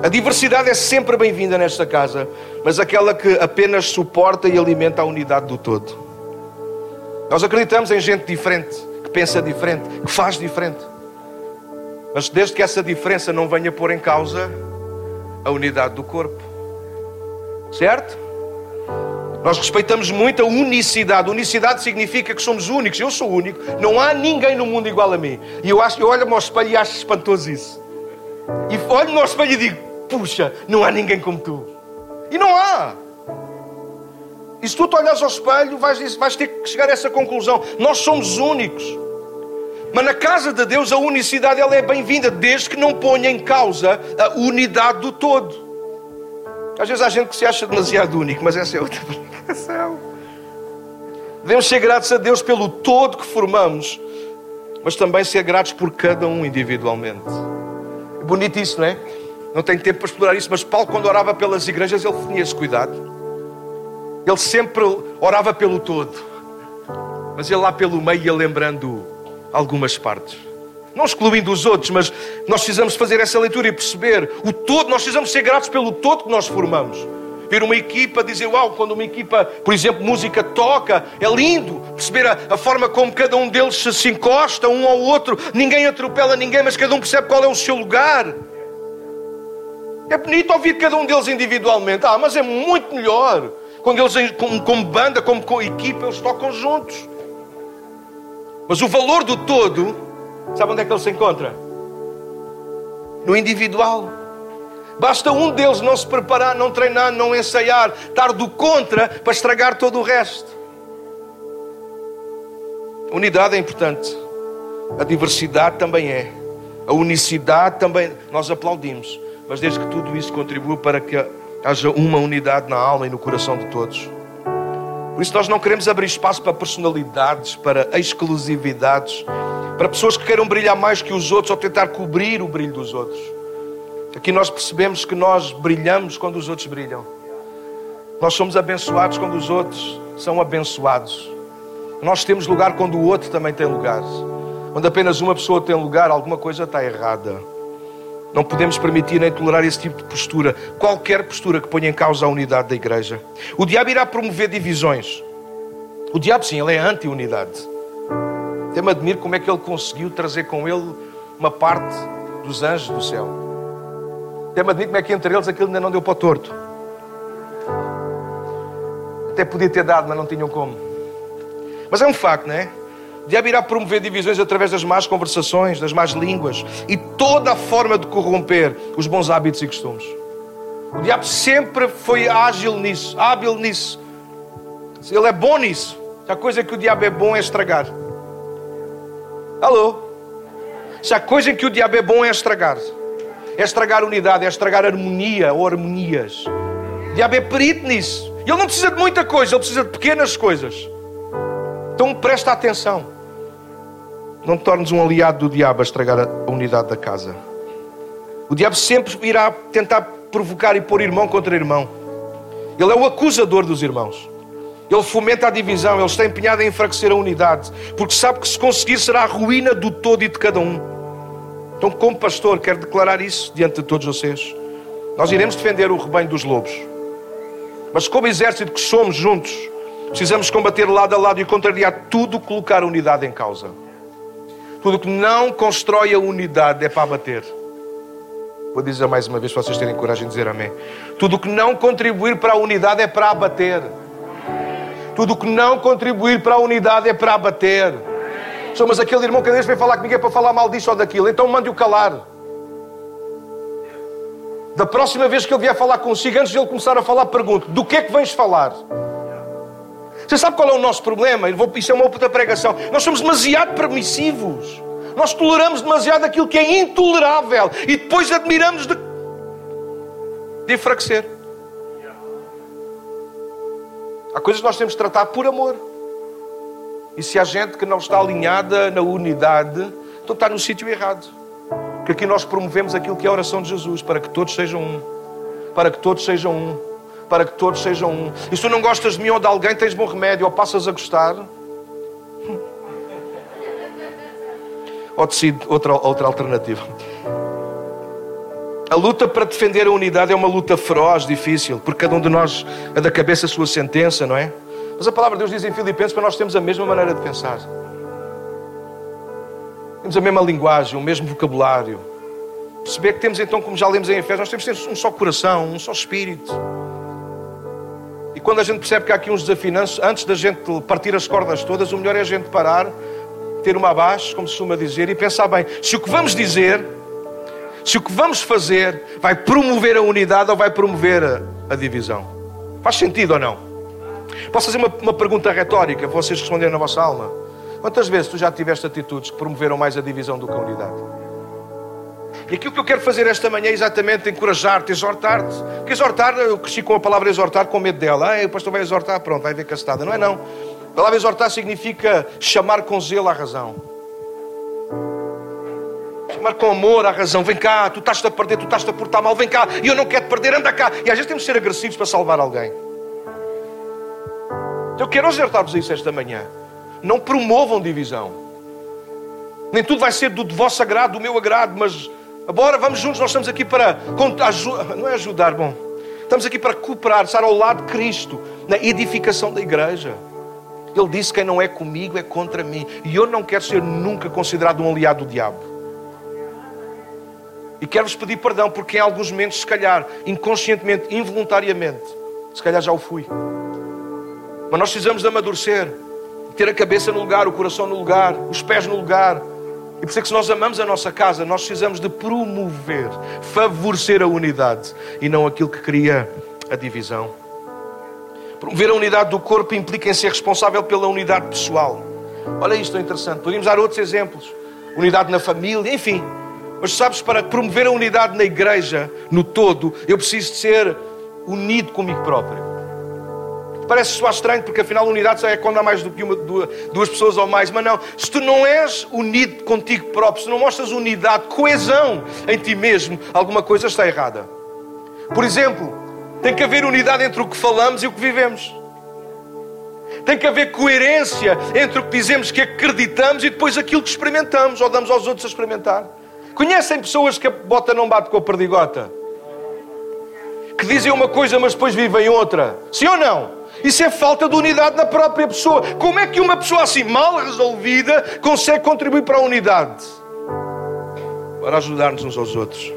A diversidade é sempre bem-vinda nesta casa, mas aquela que apenas suporta e alimenta a unidade do todo. Nós acreditamos em gente diferente, que pensa diferente, que faz diferente. Mas desde que essa diferença não venha pôr em causa a unidade do corpo. Certo? Nós respeitamos muito a unicidade. Unicidade significa que somos únicos. Eu sou único. Não há ninguém no mundo igual a mim. E eu, acho, eu olho-me ao espelho e acho espantoso isso. E olho-me ao espelho e digo: puxa, não há ninguém como tu. E não há. E se tu te olhas ao espelho, vais, vais ter que chegar a essa conclusão. Nós somos únicos. Mas na casa de Deus a unicidade ela é bem-vinda, desde que não ponha em causa a unidade do todo. Às vezes há gente se acha demasiado único, mas essa é outra pregação. Devemos ser gratos a Deus pelo todo que formamos, mas também ser gratos por cada um individualmente. É bonito isso, não é? Não tenho tempo para explorar isso, mas Paulo, quando orava pelas igrejas, ele tinha esse cuidado. Ele sempre orava pelo todo, mas ele lá pelo meio ia lembrando algumas partes. Não excluindo os outros, mas nós precisamos fazer essa leitura e perceber o todo, nós precisamos ser gratos pelo todo que nós formamos. Ver uma equipa, dizer, uau, quando uma equipa, por exemplo, música toca, é lindo perceber a, a forma como cada um deles se, se encosta um ao outro, ninguém atropela ninguém, mas cada um percebe qual é o seu lugar. É bonito ouvir cada um deles individualmente, ah, mas é muito melhor quando eles, como, como banda, como com equipa, eles tocam juntos. Mas o valor do todo, sabe onde é que ele se encontra? No individual. Basta um deles não se preparar, não treinar, não ensaiar, estar do contra para estragar todo o resto. Unidade é importante. A diversidade também é. A unicidade também. Nós aplaudimos. Mas desde que tudo isso contribua para que haja uma unidade na alma e no coração de todos. Por isso, nós não queremos abrir espaço para personalidades, para exclusividades, para pessoas que queiram brilhar mais que os outros ou tentar cobrir o brilho dos outros. Aqui nós percebemos que nós brilhamos quando os outros brilham. Nós somos abençoados quando os outros são abençoados. Nós temos lugar quando o outro também tem lugar. Quando apenas uma pessoa tem lugar, alguma coisa está errada. Não podemos permitir nem tolerar esse tipo de postura, qualquer postura que ponha em causa a unidade da igreja. O diabo irá promover divisões. O diabo, sim, ele é anti-unidade. Até me admiro como é que ele conseguiu trazer com ele uma parte dos anjos do céu. Até me admiro como é que entre eles aquilo ainda não deu para o torto. Até podia ter dado, mas não tinham como. Mas é um facto, não é? O diabo irá promover divisões através das más conversações, das más línguas e toda a forma de corromper os bons hábitos e costumes. O diabo sempre foi ágil nisso, hábil nisso. Ele é bom nisso. A coisa que o diabo é bom é estragar. Alô? Se a coisa que o diabo é bom é estragar. É estragar unidade, é estragar harmonia ou harmonias. O diabo é perito nisso. Ele não precisa de muita coisa, ele precisa de pequenas coisas. Então presta atenção. Não te tornes um aliado do diabo a estragar a unidade da casa. O diabo sempre irá tentar provocar e pôr irmão contra irmão. Ele é o acusador dos irmãos. Ele fomenta a divisão, ele está empenhado em enfraquecer a unidade, porque sabe que se conseguir será a ruína do todo e de cada um. Então, como pastor, quero declarar isso diante de todos vocês. Nós iremos defender o rebanho dos lobos. Mas como exército que somos juntos, precisamos combater lado a lado e contrariar tudo colocar a unidade em causa. Tudo que não constrói a unidade é para abater. Vou dizer mais uma vez para vocês terem coragem de dizer amém. Tudo que não contribuir para a unidade é para abater. Tudo que não contribuir para a unidade é para abater. Só, mas aquele irmão que vez vem falar comigo é para falar mal disso ou daquilo, então mande-o calar. Da próxima vez que ele vier falar consigo, antes de ele começar a falar, pergunto: do que é que vens falar? Você sabe qual é o nosso problema? Isso é uma outra pregação. Nós somos demasiado permissivos. Nós toleramos demasiado aquilo que é intolerável e depois admiramos de, de enfraquecer. Há coisas que nós temos de tratar por amor. E se há gente que não está alinhada na unidade, então está no sítio errado. Que aqui nós promovemos aquilo que é a oração de Jesus, para que todos sejam um. Para que todos sejam um para que todos sejam um. E se tu não gostas de mim ou de alguém, tens bom remédio, ou passas a gostar, ou decide outra, outra alternativa. A luta para defender a unidade é uma luta feroz, difícil, porque cada um de nós é da cabeça a sua sentença, não é? Mas a palavra de Deus diz em Filipenses para nós termos a mesma maneira de pensar. Temos a mesma linguagem, o mesmo vocabulário. Perceber que temos então, como já lemos em Efésios, nós temos um só coração, um só espírito. E quando a gente percebe que há aqui uns desafinanços, antes da gente partir as cordas todas, o melhor é a gente parar, ter uma abaixo, como se costuma dizer, e pensar bem: se o que vamos dizer, se o que vamos fazer vai promover a unidade ou vai promover a, a divisão. Faz sentido ou não? Posso fazer uma, uma pergunta retórica para vocês responderem na vossa alma? Quantas vezes tu já tiveste atitudes que promoveram mais a divisão do que a unidade? E aquilo que eu quero fazer esta manhã é exatamente encorajar-te, exortar-te. Porque exortar, eu cresci com a palavra exortar com medo dela. Ah, o pastor vai exortar, pronto, vai ver castada. Não é não. A palavra exortar significa chamar com zelo à razão. Chamar com amor à razão. Vem cá, tu estás-te a perder, tu estás-te a portar mal. Vem cá, e eu não quero te perder, anda cá. E às vezes temos de ser agressivos para salvar alguém. Então eu quero exortar-vos isso esta manhã. Não promovam divisão. Nem tudo vai ser do vosso agrado, do meu agrado, mas Agora vamos juntos, nós estamos aqui para não é ajudar, bom. Estamos aqui para cooperar, estar ao lado de Cristo na edificação da igreja. Ele disse: quem não é comigo é contra mim. E eu não quero ser nunca considerado um aliado do diabo. E quero-vos pedir perdão, porque em alguns momentos, se calhar, inconscientemente, involuntariamente, se calhar já o fui. Mas nós precisamos de amadurecer, ter a cabeça no lugar, o coração no lugar, os pés no lugar e por isso é que se nós amamos a nossa casa, nós precisamos de promover, favorecer a unidade e não aquilo que cria a divisão. Promover a unidade do corpo implica em ser responsável pela unidade pessoal. Olha isto é interessante. Podemos dar outros exemplos. Unidade na família, enfim. Mas sabes, para promover a unidade na igreja, no todo, eu preciso de ser unido comigo próprio. Parece soar estranho, porque afinal unidade só é quando há mais do que uma, duas pessoas ou mais. Mas não, se tu não és unido contigo próprio, se não mostras unidade, coesão em ti mesmo, alguma coisa está errada. Por exemplo, tem que haver unidade entre o que falamos e o que vivemos. Tem que haver coerência entre o que dizemos que acreditamos e depois aquilo que experimentamos ou damos aos outros a experimentar. Conhecem pessoas que a bota não bate com a perdigota? Que dizem uma coisa, mas depois vivem outra? Sim ou não? Isso é falta de unidade na própria pessoa. Como é que uma pessoa assim mal resolvida consegue contribuir para a unidade? Para ajudar-nos uns aos outros.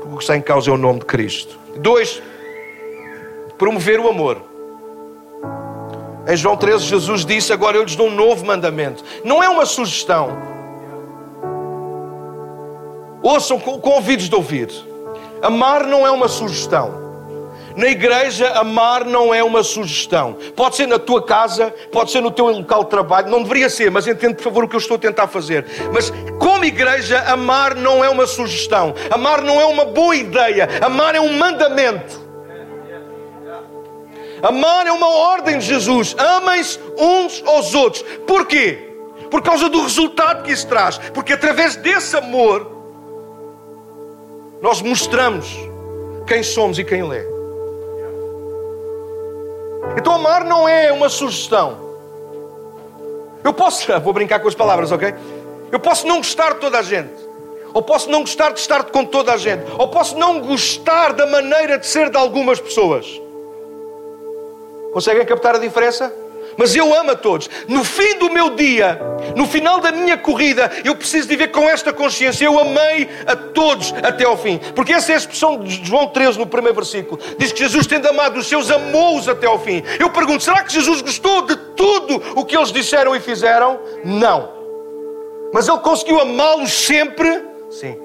Porque o que está em causa é o nome de Cristo. Dois, promover o amor. Em João 13, Jesus disse: Agora eu lhes dou um novo mandamento. Não é uma sugestão. Ouçam com, ouvidos de ouvir. Amar não é uma sugestão. Na igreja, amar não é uma sugestão. Pode ser na tua casa, pode ser no teu local de trabalho, não deveria ser, mas entende por favor o que eu estou a tentar fazer. Mas como igreja, amar não é uma sugestão. Amar não é uma boa ideia. Amar é um mandamento. Amar é uma ordem de Jesus. Amem-se uns aos outros. Porquê? Por causa do resultado que isso traz. Porque através desse amor, nós mostramos quem somos e quem Ele é. Então amar não é uma sugestão. Eu posso, vou brincar com as palavras, ok? Eu posso não gostar de toda a gente. Ou posso não gostar de estar com toda a gente. Ou posso não gostar da maneira de ser de algumas pessoas. Conseguem captar a diferença? Mas eu amo a todos. No fim do meu dia, no final da minha corrida, eu preciso viver com esta consciência. Eu amei a todos até ao fim. Porque essa é a expressão de João 13, no primeiro versículo. Diz que Jesus, tendo amado os seus, amou-os até ao fim. Eu pergunto, será que Jesus gostou de tudo o que eles disseram e fizeram? Não. Mas ele conseguiu amá-los sempre? Sim.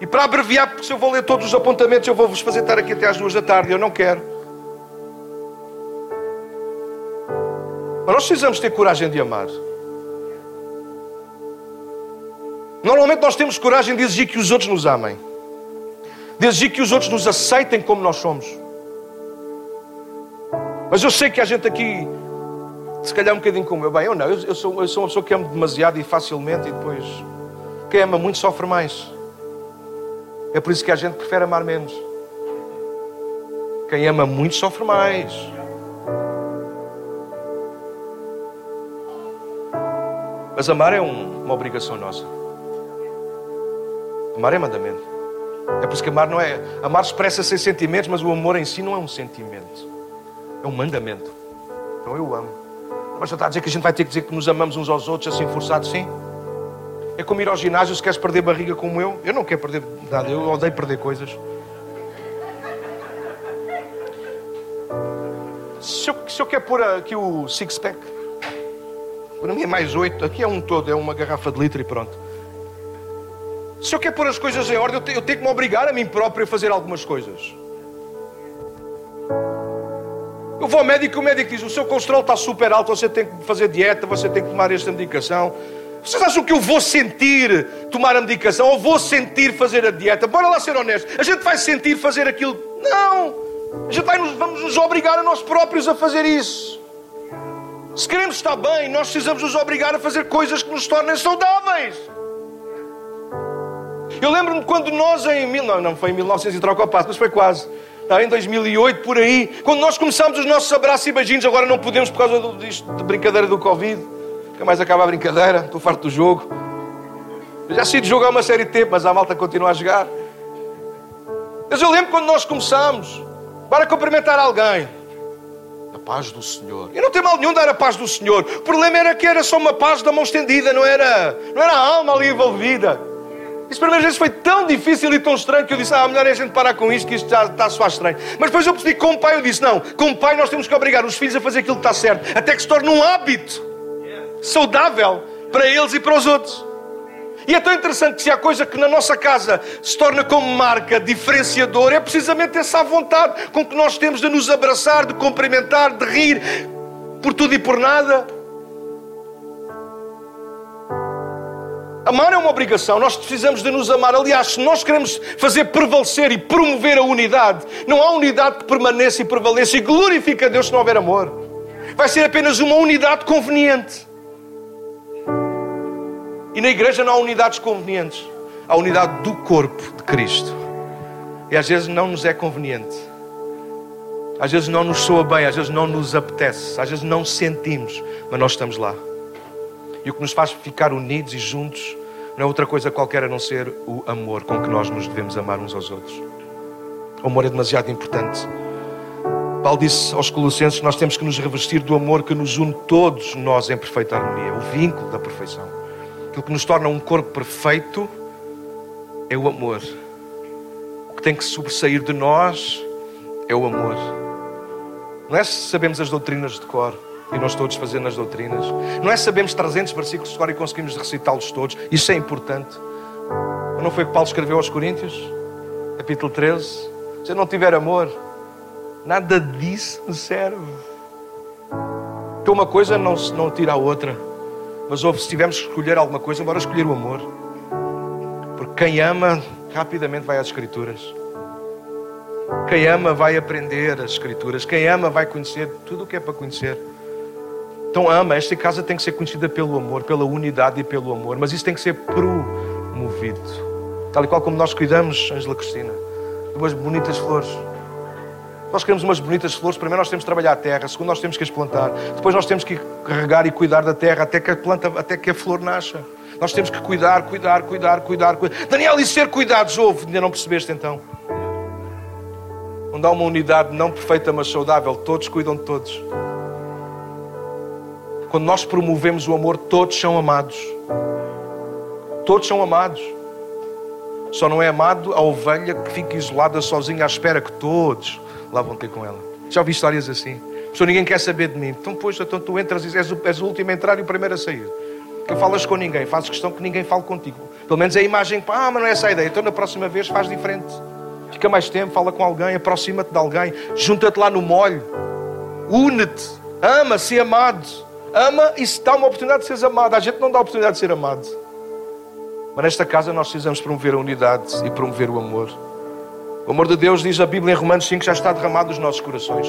E para abreviar, porque se eu vou ler todos os apontamentos, eu vou-vos fazer estar aqui até às duas da tarde. Eu não quero. Mas nós precisamos ter coragem de amar. Normalmente nós temos coragem de exigir que os outros nos amem, de exigir que os outros nos aceitem como nós somos. Mas eu sei que a gente aqui, se calhar um bocadinho como eu, bem, eu não, eu, eu, sou, eu sou uma pessoa que amo demasiado e facilmente, e depois quem ama muito sofre mais. É por isso que a gente prefere amar menos. Quem ama muito sofre mais. Mas amar é um, uma obrigação nossa. Amar é mandamento. É por isso que amar não é. Amar expressa sem sentimentos, mas o amor em si não é um sentimento. É um mandamento. Então eu amo. Mas já está a dizer que a gente vai ter que dizer que nos amamos uns aos outros assim forçados, sim? É como ir ao ginásio se queres perder barriga como eu. Eu não quero perder nada, eu odeio perder coisas. Se eu, se eu quero pôr aqui o six-pack, para mim é mais oito, aqui é um todo, é uma garrafa de litro e pronto. Se eu quero pôr as coisas em ordem, eu tenho, eu tenho que me obrigar a mim próprio a fazer algumas coisas. Eu vou ao médico e o médico diz: o seu colesterol está super alto, você tem que fazer dieta, você tem que tomar esta medicação. Vocês acham que eu vou sentir tomar a medicação ou vou sentir fazer a dieta? Bora lá ser honesto. A gente vai sentir fazer aquilo? Não! A gente vai nos, vamos nos obrigar a nós próprios a fazer isso. Se queremos estar bem, nós precisamos nos obrigar a fazer coisas que nos tornem saudáveis. Eu lembro-me quando nós em... Não, não foi em 1900 e troca o passo, mas foi quase. Não, em 2008, por aí. Quando nós começámos os nossos abraços e beijinhos, agora não podemos por causa disto, de brincadeira do Covid. Nunca mais acaba a brincadeira, estou farto do jogo. Eu já sei de jogar uma série de tempo, mas a malta continua a jogar. Mas eu lembro quando nós começámos, para cumprimentar alguém. Paz do Senhor. E não tem mal nenhum dar a paz do Senhor. O problema era que era só uma paz da mão estendida, não era, não era a alma ali envolvida. Isso para mim às vezes foi tão difícil e tão estranho que eu disse: Ah, melhor é a gente parar com isto, que isto já está soar estranho. Mas depois eu percebi, como pai, eu disse: Não, como pai, nós temos que obrigar os filhos a fazer aquilo que está certo, até que se torne um hábito saudável para eles e para os outros. E é tão interessante que se há coisa que na nossa casa se torna como marca diferenciador, é precisamente essa vontade com que nós temos de nos abraçar, de cumprimentar, de rir por tudo e por nada. Amar é uma obrigação, nós precisamos de nos amar. Aliás, se nós queremos fazer prevalecer e promover a unidade, não há unidade que permaneça e prevaleça e glorifica a Deus se não houver amor. Vai ser apenas uma unidade conveniente. E na igreja não há unidades convenientes, há unidade do corpo de Cristo. E às vezes não nos é conveniente, às vezes não nos soa bem, às vezes não nos apetece, às vezes não sentimos, mas nós estamos lá. E o que nos faz ficar unidos e juntos não é outra coisa qualquer a não ser o amor com que nós nos devemos amar uns aos outros. O amor é demasiado importante. Paulo disse aos Colossenses nós temos que nos revestir do amor que nos une todos nós em perfeita harmonia, o vínculo da perfeição. Aquilo que nos torna um corpo perfeito é o amor. O que tem que sobressair de nós é o amor. Não é se sabemos as doutrinas de cor e nós todos fazendo as doutrinas. Não é sabemos 300 versículos de cor e conseguimos recitá-los todos. Isso é importante. Não foi o que Paulo escreveu aos Coríntios? Capítulo 13. Se eu não tiver amor, nada disso me serve. Então uma coisa não, não tira a outra. Mas ouve, se tivermos que escolher alguma coisa, bora escolher o amor. Porque quem ama, rapidamente vai às Escrituras. Quem ama vai aprender as Escrituras. Quem ama vai conhecer tudo o que é para conhecer. Então ama, esta casa tem que ser conhecida pelo amor, pela unidade e pelo amor, mas isso tem que ser promovido. Tal e qual como nós cuidamos, Angela Cristina, de bonitas flores. Nós queremos umas bonitas flores, primeiro nós temos que trabalhar a terra, segundo nós temos que as plantar, depois nós temos que carregar e cuidar da terra até que a planta, até que a flor nasça. Nós temos que cuidar, cuidar, cuidar, cuidar, cuidar. Daniel, e ser cuidados, ouve, ainda não percebeste então? Onde há uma unidade não perfeita, mas saudável, todos cuidam de todos. Quando nós promovemos o amor, todos são amados. Todos são amados. Só não é amado a ovelha que fica isolada sozinha à espera que todos lá vão ter com ela. Já ouvi histórias assim. Pessoa, ninguém quer saber de mim. Então, pois, então tu entras e és o, és o último a entrar e o primeiro a sair. Que falas com ninguém, fazes questão que ninguém fale contigo. Pelo menos é a imagem, ah, mas não é essa a ideia. Então, na próxima vez, faz diferente. Fica mais tempo, fala com alguém, aproxima-te de alguém, junta-te lá no molho, une-te, ama-se amado. Ama e se dá uma oportunidade de seres amado. A gente não dá a oportunidade de ser amado. Mas nesta casa nós precisamos promover a unidade e promover o amor. O amor de Deus, diz a Bíblia em Romanos 5, já está derramado nos nossos corações.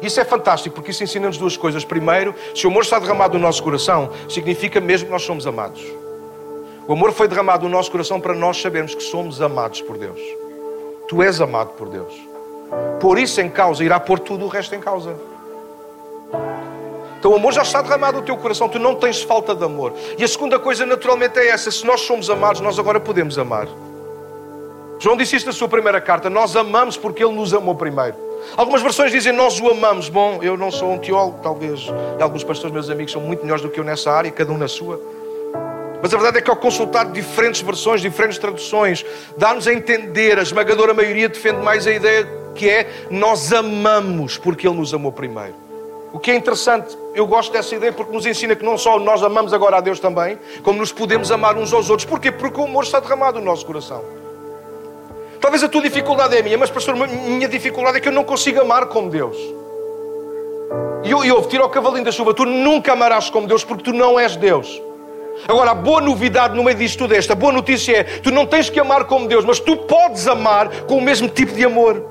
Isso é fantástico porque isso ensina-nos duas coisas. Primeiro, se o amor está derramado no nosso coração, significa mesmo que nós somos amados. O amor foi derramado no nosso coração para nós sabermos que somos amados por Deus. Tu és amado por Deus. Por isso em causa, irá pôr tudo o resto em causa. Então o amor já está derramado no teu coração, tu não tens falta de amor. E a segunda coisa, naturalmente, é essa: se nós somos amados, nós agora podemos amar. João disse isto na sua primeira carta: nós amamos porque ele nos amou primeiro. Algumas versões dizem nós o amamos. Bom, eu não sou um teólogo, talvez alguns pastores, meus amigos, são muito melhores do que eu nessa área, cada um na sua. Mas a verdade é que ao consultar diferentes versões, diferentes traduções, dá-nos a entender, a esmagadora maioria defende mais a ideia que é nós amamos porque Ele nos amou primeiro. O que é interessante, eu gosto dessa ideia porque nos ensina que não só nós amamos agora a Deus também, como nos podemos amar uns aos outros. Porquê? Porque o amor está derramado no nosso coração. Talvez a tua dificuldade é minha, mas pastor, minha dificuldade é que eu não consigo amar como Deus. E eu, eu tiro ao cavalinho da chuva, tu nunca amarás como Deus porque tu não és Deus. Agora, a boa novidade no meio disto tudo é esta. A boa notícia é: tu não tens que amar como Deus, mas tu podes amar com o mesmo tipo de amor.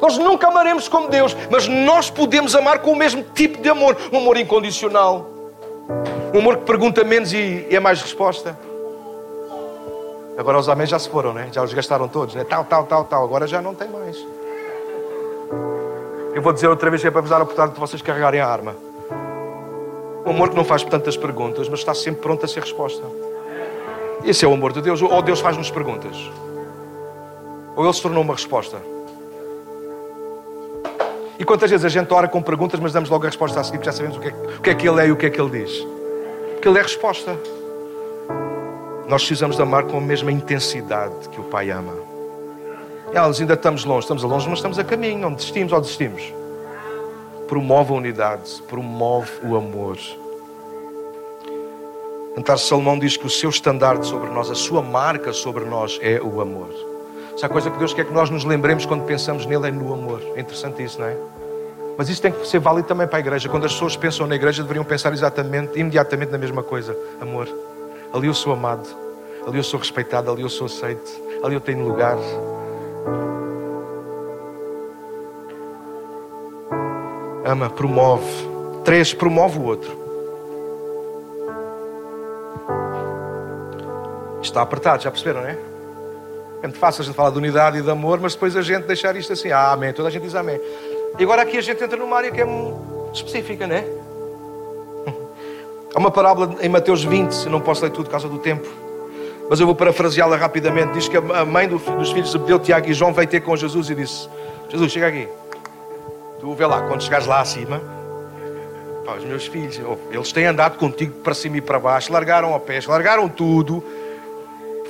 Nós nunca amaremos como Deus, mas nós podemos amar com o mesmo tipo de amor um amor incondicional. Um amor que pergunta menos e é mais resposta. Agora os homens já se foram, né? Já os gastaram todos, né? Tal, tal, tal, tal. Agora já não tem mais. Eu vou dizer outra vez que é para vos dar a oportunidade de vocês carregarem a arma. Um amor que não faz tantas perguntas, mas está sempre pronto a ser resposta. Esse é o amor de Deus. Ou Deus faz-nos perguntas, ou Ele se tornou uma resposta. E quantas vezes a gente ora com perguntas, mas damos logo a resposta a seguir, porque já sabemos o que, é, o que é que Ele é e o que é que Ele diz. Porque Ele é resposta. Nós precisamos de amar com a mesma intensidade que o Pai ama. Elas ainda estamos longe, estamos a longe, mas estamos a caminho. Não desistimos ou desistimos? promove a unidade, promove o amor. Cantar Salomão diz que o seu estandarte sobre nós, a sua marca sobre nós é o amor. Se há coisa que Deus quer que nós nos lembremos quando pensamos nele é no amor. É interessante isso, não é? Mas isso tem que ser válido também para a igreja. Quando as pessoas pensam na igreja, deveriam pensar exatamente, imediatamente na mesma coisa: amor. Ali eu sou amado, ali eu sou respeitado, ali eu sou aceito, ali eu tenho lugar. ama, promove. Três, promove o outro. Está apertado, já perceberam, não é? É muito fácil a gente falar de unidade e de amor, mas depois a gente deixar isto assim, ah, amém, toda a gente diz amém. E agora aqui a gente entra numa área que é específica, não é? Há uma parábola em Mateus 20, eu não posso ler tudo por causa do tempo, mas eu vou parafraseá-la rapidamente. Diz que a mãe dos filhos de Zebedeu, Tiago e João, veio ter com Jesus e disse: Jesus, chega aqui. Tu vê lá, quando chegares lá acima, pá, os meus filhos, eles têm andado contigo para cima e para baixo, largaram a pés, largaram tudo.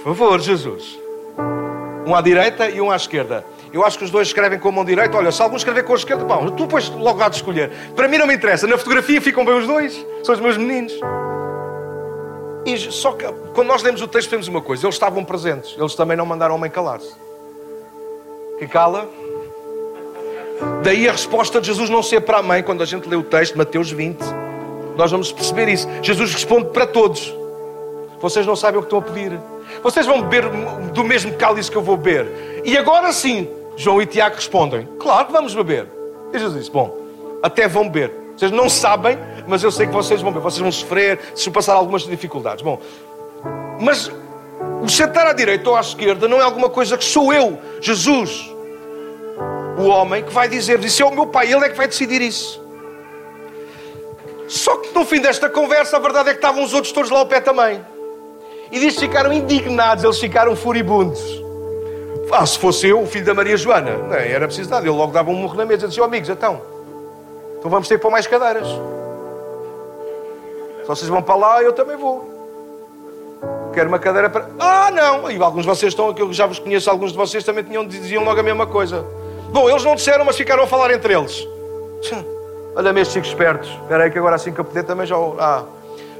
Por favor, Jesus. Um à direita e um à esquerda. Eu acho que os dois escrevem com a mão direita. Olha, se algum escrever com a esquerda, pá, tu depois logo há de escolher. Para mim não me interessa. Na fotografia ficam bem os dois. São os meus meninos. E só que quando nós lemos o texto, temos uma coisa: eles estavam presentes. Eles também não mandaram a mãe calar-se. Quem cala Daí a resposta de Jesus não ser para a mãe, quando a gente lê o texto, Mateus 20. Nós vamos perceber isso. Jesus responde para todos. Vocês não sabem o que estão a pedir. Vocês vão beber do mesmo cálice que eu vou beber. E agora sim, João e Tiago respondem: Claro que vamos beber. E Jesus disse: Bom, até vão beber. Vocês não sabem, mas eu sei que vocês vão. Vocês vão sofrer se passar algumas dificuldades. Bom, mas o sentar à direita ou à esquerda não é alguma coisa que sou eu, Jesus, o homem que vai dizer: Isso é o meu pai, ele é que vai decidir isso. Só que no fim desta conversa, a verdade é que estavam os outros todos lá ao pé também. E diz ficaram indignados, eles ficaram furibundos. Ah, se fosse eu, o filho da Maria Joana, não era preciso nada. Ele logo dava um murro na mesa e dizia: oh, amigos, então, então vamos ter pôr mais cadeiras. Vocês vão para lá, eu também vou. Quero uma cadeira para. Ah, não! E alguns de vocês estão aqui, eu já vos conheço, alguns de vocês também tinham, diziam logo a mesma coisa. Bom, eles não disseram, mas ficaram a falar entre eles. Olha-me estes chicos espertos. Espera aí que agora assim que eu puder também já... Ah.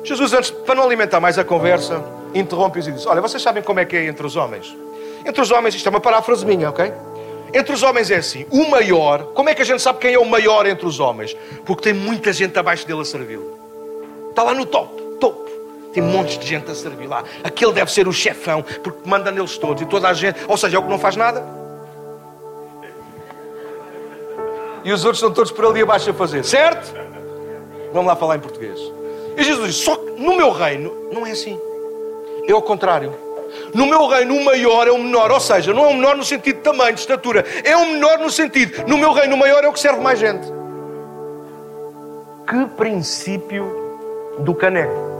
Jesus, antes, para não alimentar mais a conversa, interrompe-os e diz, olha, vocês sabem como é que é entre os homens? Entre os homens, isto é uma paráfrase minha, ok? Entre os homens é assim, o maior, como é que a gente sabe quem é o maior entre os homens? Porque tem muita gente abaixo dele a servi-lo. Está lá no top, topo. Tem montes de gente a servir lá. Aquele deve ser o chefão, porque manda neles todos e toda a gente. Ou seja, é o que não faz nada. e os outros estão todos por ali abaixo a fazer, certo? Vamos lá falar em português. E Jesus diz: Só que no meu reino não é assim. É ao contrário. No meu reino, o maior é o menor. Ou seja, não é o menor no sentido de tamanho, de estatura. É o menor no sentido. No meu reino, o maior é o que serve mais gente. Que princípio do caneco.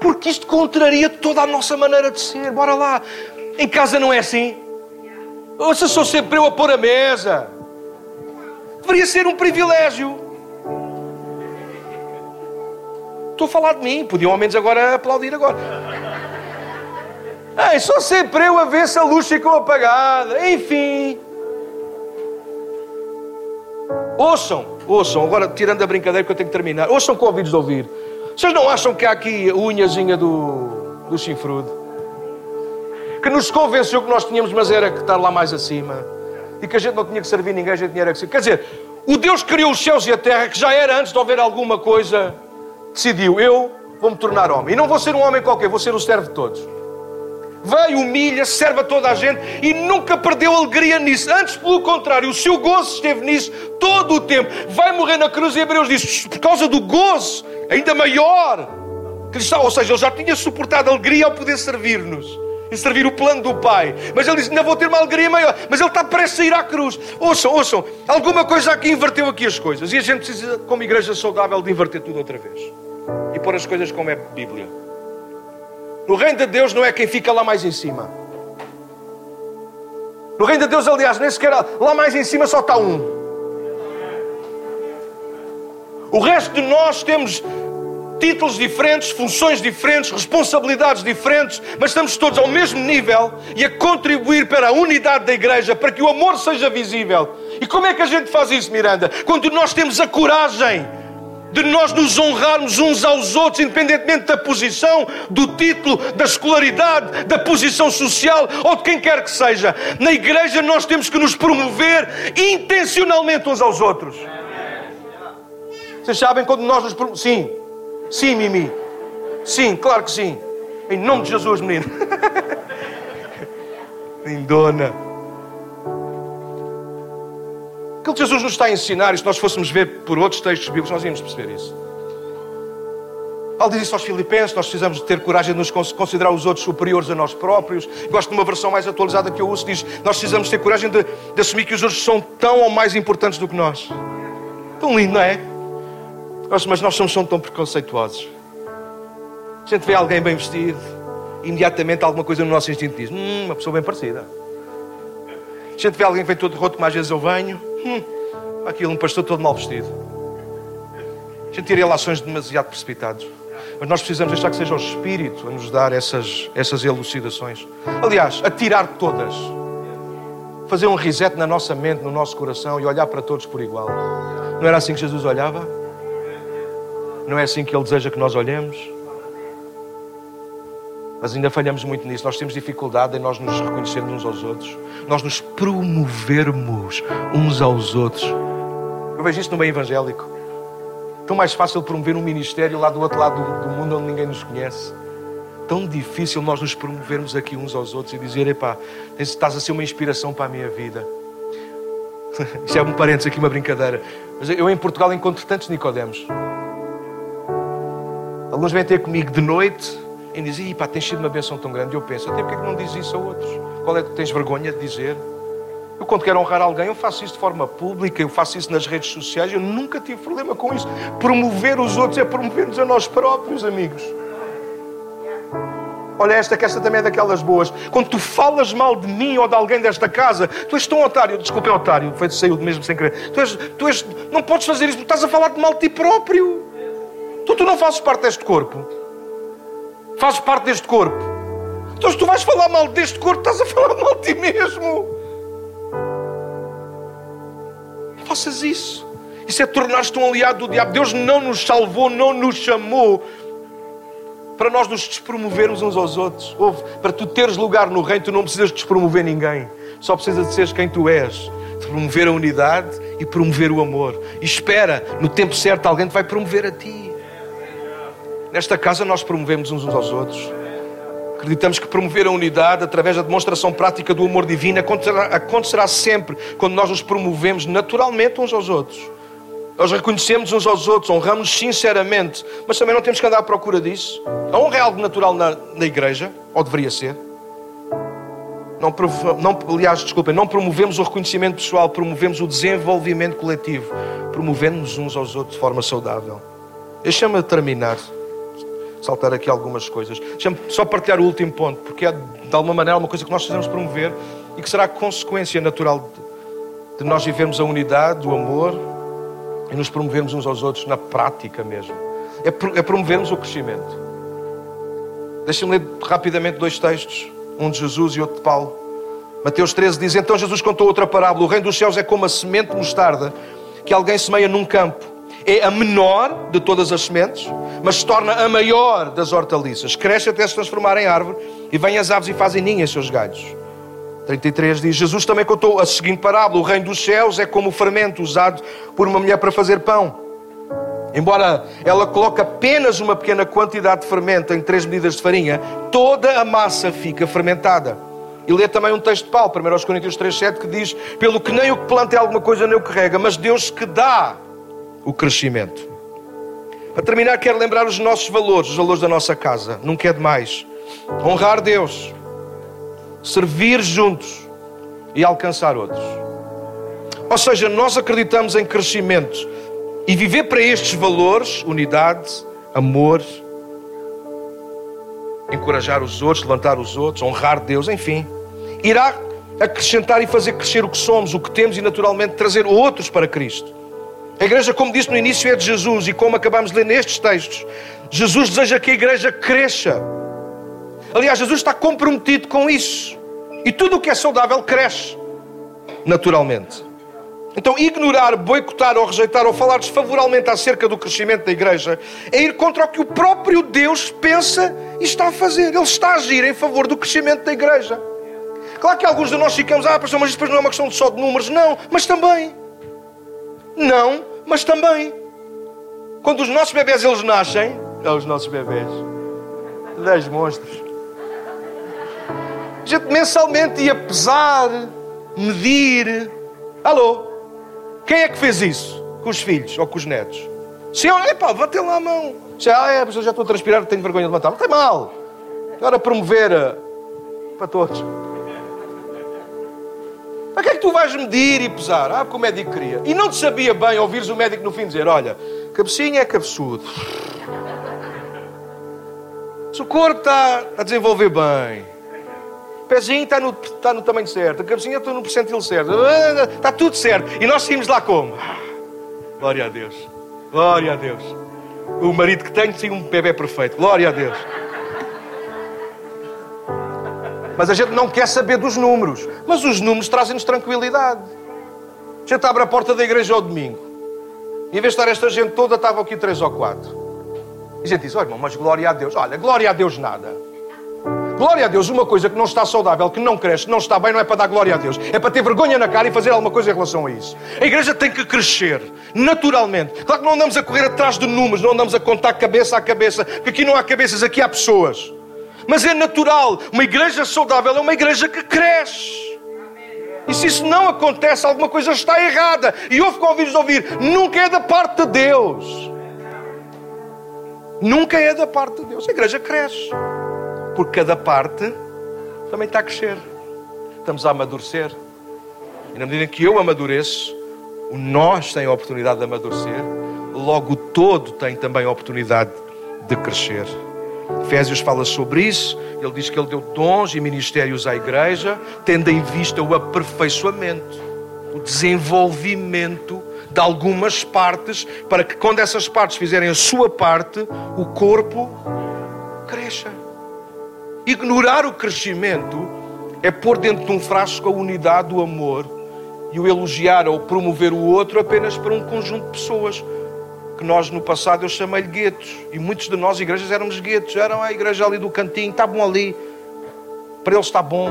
Porque isto contraria toda a nossa maneira de ser. Bora lá. Em casa não é assim. Ouça, sou sempre eu a pôr a mesa. Deveria ser um privilégio. Estou a falar de mim. Podiam ao menos agora aplaudir agora. Bem, sou sempre eu a ver se a luz ficou apagada. Enfim. Ouçam, ouçam, agora tirando a brincadeira que eu tenho que terminar, ouçam com ouvidos de ouvir. Vocês não acham que há aqui a unhazinha do, do chifrudo? Que nos convenceu que nós tínhamos, mas era que estar lá mais acima. E que a gente não tinha que servir ninguém, a gente tinha que servir. Quer dizer, o Deus criou os céus e a terra, que já era antes de houver alguma coisa, decidiu: eu vou me tornar homem. E não vou ser um homem qualquer, vou ser o servo de todos. Veio, humilha, serve a toda a gente e nunca perdeu alegria nisso. Antes, pelo contrário, o seu gozo esteve nisso todo o tempo. Vai morrer na cruz e Hebreus diz: por causa do gozo ainda maior. Que está, ou seja, ele já tinha suportado alegria ao poder servir-nos e servir o plano do Pai. Mas ele diz: ainda vou ter uma alegria maior. Mas ele está prestes a ir à cruz. Ouçam, ouçam, alguma coisa aqui inverteu aqui as coisas. E a gente precisa, como igreja saudável, de inverter tudo outra vez e pôr as coisas como é Bíblia. No reino de Deus não é quem fica lá mais em cima. No reino de Deus, aliás, nem sequer lá mais em cima só está um. O resto de nós temos títulos diferentes, funções diferentes, responsabilidades diferentes, mas estamos todos ao mesmo nível e a contribuir para a unidade da igreja, para que o amor seja visível. E como é que a gente faz isso, Miranda? Quando nós temos a coragem de nós nos honrarmos uns aos outros, independentemente da posição, do título, da escolaridade, da posição social ou de quem quer que seja. Na igreja nós temos que nos promover intencionalmente uns aos outros. Vocês sabem quando nós nos promovemos? Sim, sim, Mimi. Sim, claro que sim. Em nome de Jesus, menino. Lindona. Aquilo que Jesus nos está a ensinar, e se nós fôssemos ver por outros textos bíblicos, nós íamos perceber isso. Paulo diz isso aos Filipenses: nós precisamos ter coragem de nos considerar os outros superiores a nós próprios. Gosto de uma versão mais atualizada que eu uso: diz, nós precisamos ter coragem de, de assumir que os outros são tão ou mais importantes do que nós. Tão lindo, não é? Mas nós somos tão preconceituosos. A gente vê alguém bem vestido, imediatamente alguma coisa no nosso instinto diz: hum, uma pessoa bem parecida. A gente vê alguém que vem todo roto, como às vezes eu venho. Hum, aquilo, um pastor todo mal vestido. A gente tira relações demasiado precipitadas. Mas nós precisamos deixar que seja o Espírito a nos dar essas, essas elucidações. Aliás, a tirar todas. Fazer um reset na nossa mente, no nosso coração e olhar para todos por igual. Não era assim que Jesus olhava? Não é assim que Ele deseja que nós olhemos? Mas ainda falhamos muito nisso. Nós temos dificuldade em nós nos reconhecermos uns aos outros. Nós nos promovermos uns aos outros. Eu vejo isso no meio evangélico. Tão mais fácil promover um ministério lá do outro lado do, mundo onde ninguém nos conhece. Tão difícil nós nos promovermos aqui uns aos outros e dizer: epá, estás a ser uma inspiração para a minha vida. Isto é um parênteses aqui, uma brincadeira. Mas eu em Portugal encontro tantos Nicodemos. Alguns vêm ter comigo de noite e dizem, pá, tens sido uma benção tão grande. Eu penso, até porque é não diz isso a outros? Qual é que tens vergonha de dizer? Eu, quando quero honrar alguém, eu faço isso de forma pública, eu faço isso nas redes sociais, eu nunca tive problema com isso. Promover os outros é promover-nos a nós próprios, amigos. Olha, esta que esta também é daquelas boas. Quando tu falas mal de mim ou de alguém desta casa, tu és tão otário. Desculpa, é otário. Foi, saiu mesmo sem querer. Tu és, tu és, não podes fazer isso, tu estás a falar de mal de ti próprio. Tu, tu não fazes parte deste corpo fazes parte deste corpo. Então, se tu vais falar mal deste corpo, estás a falar mal de ti mesmo. Não faças isso. Isso é tornar-te um aliado do diabo. Deus não nos salvou, não nos chamou para nós nos despromovermos uns aos outros. Ouve, para tu teres lugar no reino, tu não precisas despromover ninguém. Só precisas de seres quem tu és. De promover a unidade e promover o amor. E espera, no tempo certo, alguém te vai promover a ti. Nesta casa nós promovemos uns aos outros. Acreditamos que promover a unidade através da demonstração prática do amor divino acontecerá, acontecerá sempre quando nós nos promovemos naturalmente uns aos outros. Nós reconhecemos uns aos outros, honramos sinceramente, mas também não temos que andar à procura disso. A honra é algo natural na, na igreja, ou deveria ser. Não, não, aliás, desculpem, não promovemos o reconhecimento pessoal, promovemos o desenvolvimento coletivo, promovendo-nos uns aos outros de forma saudável. Deixa-me terminar saltar aqui algumas coisas. Deixa-me só partilhar o último ponto, porque é de alguma maneira uma coisa que nós precisamos promover e que será consequência natural de, de nós vivermos a unidade, o amor e nos promovermos uns aos outros na prática mesmo. É, é promovermos o crescimento. Deixem-me ler rapidamente dois textos. um de Jesus e outro de Paulo. Mateus 13 diz: Então Jesus contou outra parábola: O reino dos céus é como a semente mostarda que alguém semeia num campo. É a menor de todas as sementes, mas se torna a maior das hortaliças. Cresce até se transformar em árvore e vêm as aves e fazem ninho em seus galhos. 33 diz: Jesus também contou a seguinte parábola: O reino dos céus é como o fermento usado por uma mulher para fazer pão. Embora ela coloque apenas uma pequena quantidade de fermento em três medidas de farinha, toda a massa fica fermentada. E lê também um texto de Paulo, 1 Coríntios 3,7, que diz: Pelo que nem o que planta é alguma coisa, nem o que rega, mas Deus que dá o crescimento. Para terminar, quero lembrar os nossos valores, os valores da nossa casa. Nunca é demais. Honrar Deus, servir juntos e alcançar outros. Ou seja, nós acreditamos em crescimento e viver para estes valores, unidade, amor, encorajar os outros, levantar os outros, honrar Deus, enfim, irá acrescentar e fazer crescer o que somos, o que temos e naturalmente trazer outros para Cristo. A igreja, como disse no início, é de Jesus e como acabamos de ler nestes textos, Jesus deseja que a igreja cresça. Aliás, Jesus está comprometido com isso. E tudo o que é saudável cresce naturalmente. Então, ignorar, boicotar ou rejeitar ou falar desfavoravelmente acerca do crescimento da igreja é ir contra o que o próprio Deus pensa e está a fazer. Ele está a agir em favor do crescimento da igreja. Claro que alguns de nós ficamos, ah, pastor, mas depois não é uma questão só de números. Não, mas também. Não, mas também. Quando os nossos bebés eles nascem, é os nossos bebés, dez monstros. A gente mensalmente ia pesar, medir. Alô? Quem é que fez isso? Com os filhos ou com os netos? Senhor, epá, bateu lá a mão. Já, ah, é, já estou a transpirar, tenho vergonha de levantar. Não tem mal. Agora promover a... para todos. Para que é que tu vais medir e pesar? Ah, porque o médico queria. E não te sabia bem ouvires o médico no fim dizer: Olha, cabecinha é cabeçudo. Se o corpo está a desenvolver bem, o pezinho está no, está no tamanho certo, a cabecinha está no percentil certo, está tudo certo. E nós saímos lá como? Glória a Deus. Glória a Deus. O marido que tenho tem um bebê perfeito. Glória a Deus. Mas a gente não quer saber dos números. Mas os números trazem-nos tranquilidade. A gente abre a porta da igreja ao domingo. E em vez de estar esta gente toda, estavam aqui três ou quatro. E a gente diz: Olha, irmão, mas glória a Deus. Olha, glória a Deus nada. Glória a Deus, uma coisa que não está saudável, que não cresce, que não está bem, não é para dar glória a Deus. É para ter vergonha na cara e fazer alguma coisa em relação a isso. A igreja tem que crescer, naturalmente. Claro que não andamos a correr atrás de números, não andamos a contar cabeça a cabeça, porque aqui não há cabeças, aqui há pessoas. Mas é natural. Uma igreja saudável é uma igreja que cresce. E se isso não acontece, alguma coisa está errada. E houve que ouvires ouvir. Nunca é da parte de Deus. Nunca é da parte de Deus. A igreja cresce. Porque cada parte também está a crescer. Estamos a amadurecer. E na medida em que eu amadureço, o nós tem a oportunidade de amadurecer, logo o todo tem também a oportunidade de crescer. Efésios fala sobre isso. Ele diz que ele deu dons e ministérios à igreja, tendo em vista o aperfeiçoamento, o desenvolvimento de algumas partes, para que quando essas partes fizerem a sua parte, o corpo cresça. Ignorar o crescimento é pôr dentro de um frasco a unidade do amor e o elogiar ou promover o outro apenas para um conjunto de pessoas que nós no passado eu chamei-lhe guetos. E muitos de nós, igrejas, éramos guetos. Eram a igreja ali do cantinho, está bom ali. Para eles está bom.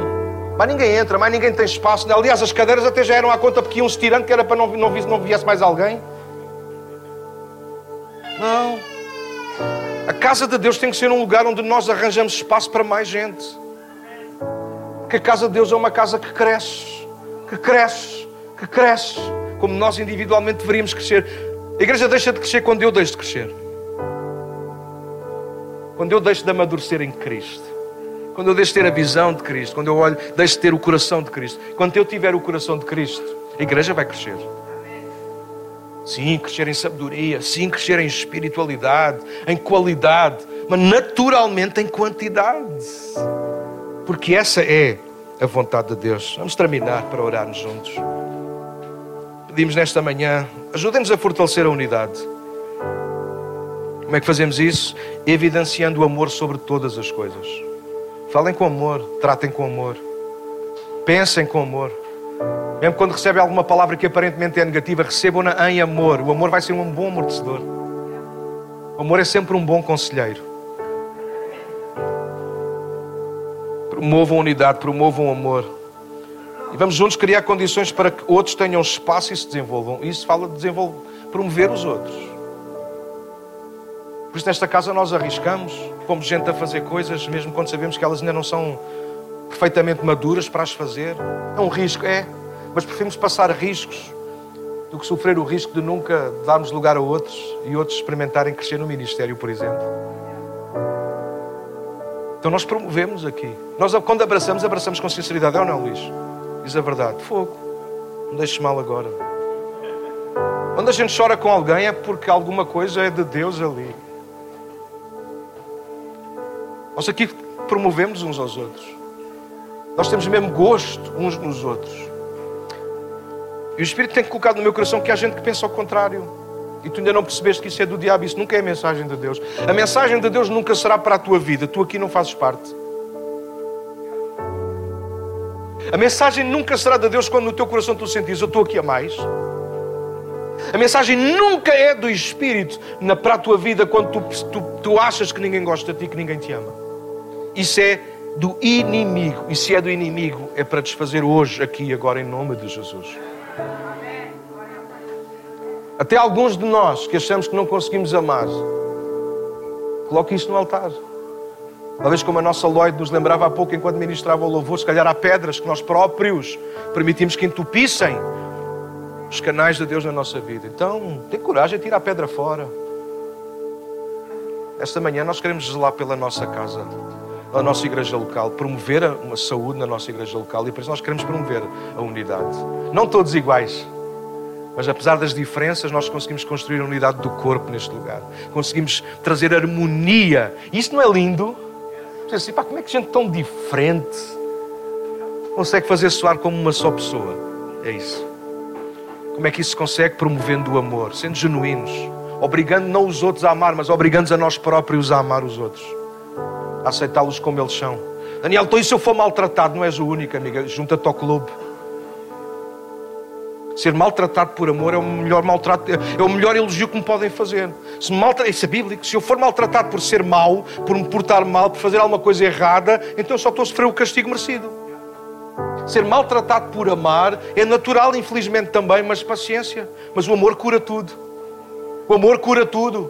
Mas ninguém entra, mas ninguém tem espaço. Aliás, as cadeiras até já eram à conta porque iam se tirando, que era para não, não, não viesse mais alguém. Não. A casa de Deus tem que ser um lugar onde nós arranjamos espaço para mais gente. Porque a casa de Deus é uma casa que cresce, que cresce, que cresce, como nós individualmente deveríamos crescer. A igreja deixa de crescer quando eu deixo de crescer. Quando eu deixo de amadurecer em Cristo. Quando eu deixo de ter a visão de Cristo. Quando eu olho, deixo de ter o coração de Cristo. Quando eu tiver o coração de Cristo, a igreja vai crescer. Sim, crescer em sabedoria. Sim, crescer em espiritualidade, em qualidade. Mas naturalmente em quantidade. Porque essa é a vontade de Deus. Vamos terminar para orarmos juntos pedimos nesta manhã, ajudem-nos a fortalecer a unidade. Como é que fazemos isso? Evidenciando o amor sobre todas as coisas. Falem com amor, tratem com amor, pensem com amor. Mesmo quando recebem alguma palavra que aparentemente é negativa, recebam-na em amor. O amor vai ser um bom amortecedor. O amor é sempre um bom conselheiro. Promovam unidade, promovam amor. E vamos juntos criar condições para que outros tenham espaço e se desenvolvam. Isso fala de desenvolver, promover os outros. Por isso, nesta casa, nós arriscamos, pomos gente a fazer coisas, mesmo quando sabemos que elas ainda não são perfeitamente maduras para as fazer. É um risco, é, mas preferimos passar riscos do que sofrer o risco de nunca darmos lugar a outros e outros experimentarem crescer no ministério, por exemplo. Então nós promovemos aqui. Nós, quando abraçamos, abraçamos com sinceridade. É ou não, Luís? Diz a verdade. Fogo. Não deixes mal agora. Quando a gente chora com alguém é porque alguma coisa é de Deus ali. Nós aqui promovemos uns aos outros. Nós temos mesmo gosto uns nos outros. E o Espírito tem colocado no meu coração que há gente que pensa ao contrário. E tu ainda não percebeste que isso é do diabo. Isso nunca é a mensagem de Deus. A mensagem de Deus nunca será para a tua vida. Tu aqui não fazes parte. A mensagem nunca será de Deus quando no teu coração tu sentires eu estou aqui a mais. A mensagem nunca é do Espírito na, para a tua vida quando tu, tu, tu achas que ninguém gosta de ti, que ninguém te ama. Isso é do inimigo. E se é do inimigo, é para desfazer hoje, aqui e agora, em nome de Jesus. Até alguns de nós que achamos que não conseguimos amar, coloque isso no altar. Talvez como a nossa Lloyd nos lembrava há pouco enquanto ministrava o louvor, se calhar há pedras que nós próprios permitimos que entupissem os canais de Deus na nossa vida. Então, tem coragem, tira a pedra fora. Esta manhã nós queremos zelar pela nossa casa a nossa igreja local, promover uma saúde na nossa igreja local e por isso nós queremos promover a unidade. Não todos iguais, mas apesar das diferenças, nós conseguimos construir a unidade do corpo neste lugar. Conseguimos trazer harmonia. Isso não é lindo? Diz assim, pá, como é que gente tão diferente consegue fazer soar como uma só pessoa? É isso. Como é que isso se consegue? Promovendo o amor, sendo genuínos, obrigando não os outros a amar, mas obrigando a nós próprios a amar os outros a aceitá-los como eles são. Daniel, então e se eu for maltratado? Não és o único, amiga. Junta-te ao clube. Ser maltratado por amor é o melhor maltrato, é o melhor elogio que me podem fazer. Se maltra... Isso é bíblico. Se eu for maltratado por ser mau, por me portar mal, por fazer alguma coisa errada, então só estou a sofrer o castigo merecido. Ser maltratado por amar é natural, infelizmente também, mas paciência. Mas o amor cura tudo. O amor cura tudo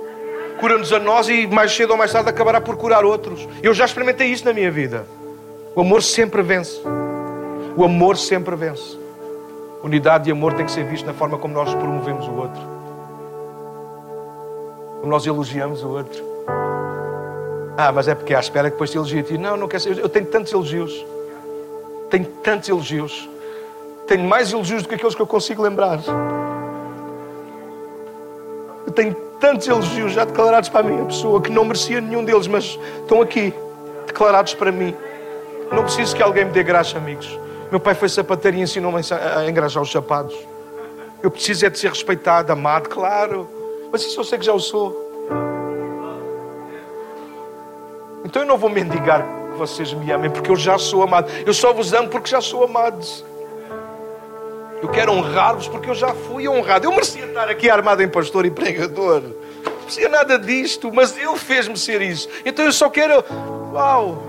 cura-nos a nós e mais cedo ou mais tarde acabará por curar outros. Eu já experimentei isso na minha vida. O amor sempre vence. O amor sempre vence. Unidade e amor tem que ser visto na forma como nós promovemos o outro. Como nós elogiamos o outro. Ah, mas é porque à espera que depois te elogie a ti. Não, não quer ser. Eu tenho tantos elogios. Tenho tantos elogios. Tenho mais elogios do que aqueles que eu consigo lembrar. Eu tenho tantos elogios já declarados para a minha pessoa que não merecia nenhum deles, mas estão aqui, declarados para mim. Não preciso que alguém me dê graça, amigos. Meu pai foi sapateiro e ensinou-me a engraxar os sapatos. Eu preciso é de ser respeitado, amado, claro. Mas isso eu sei que já o sou. Então eu não vou mendigar que vocês me amem, porque eu já sou amado. Eu só vos amo porque já sou amado. Eu quero honrar-vos porque eu já fui honrado. Eu merecia estar aqui armado em pastor e pregador. Não merecia nada disto, mas Ele fez-me ser isso. Então eu só quero, uau,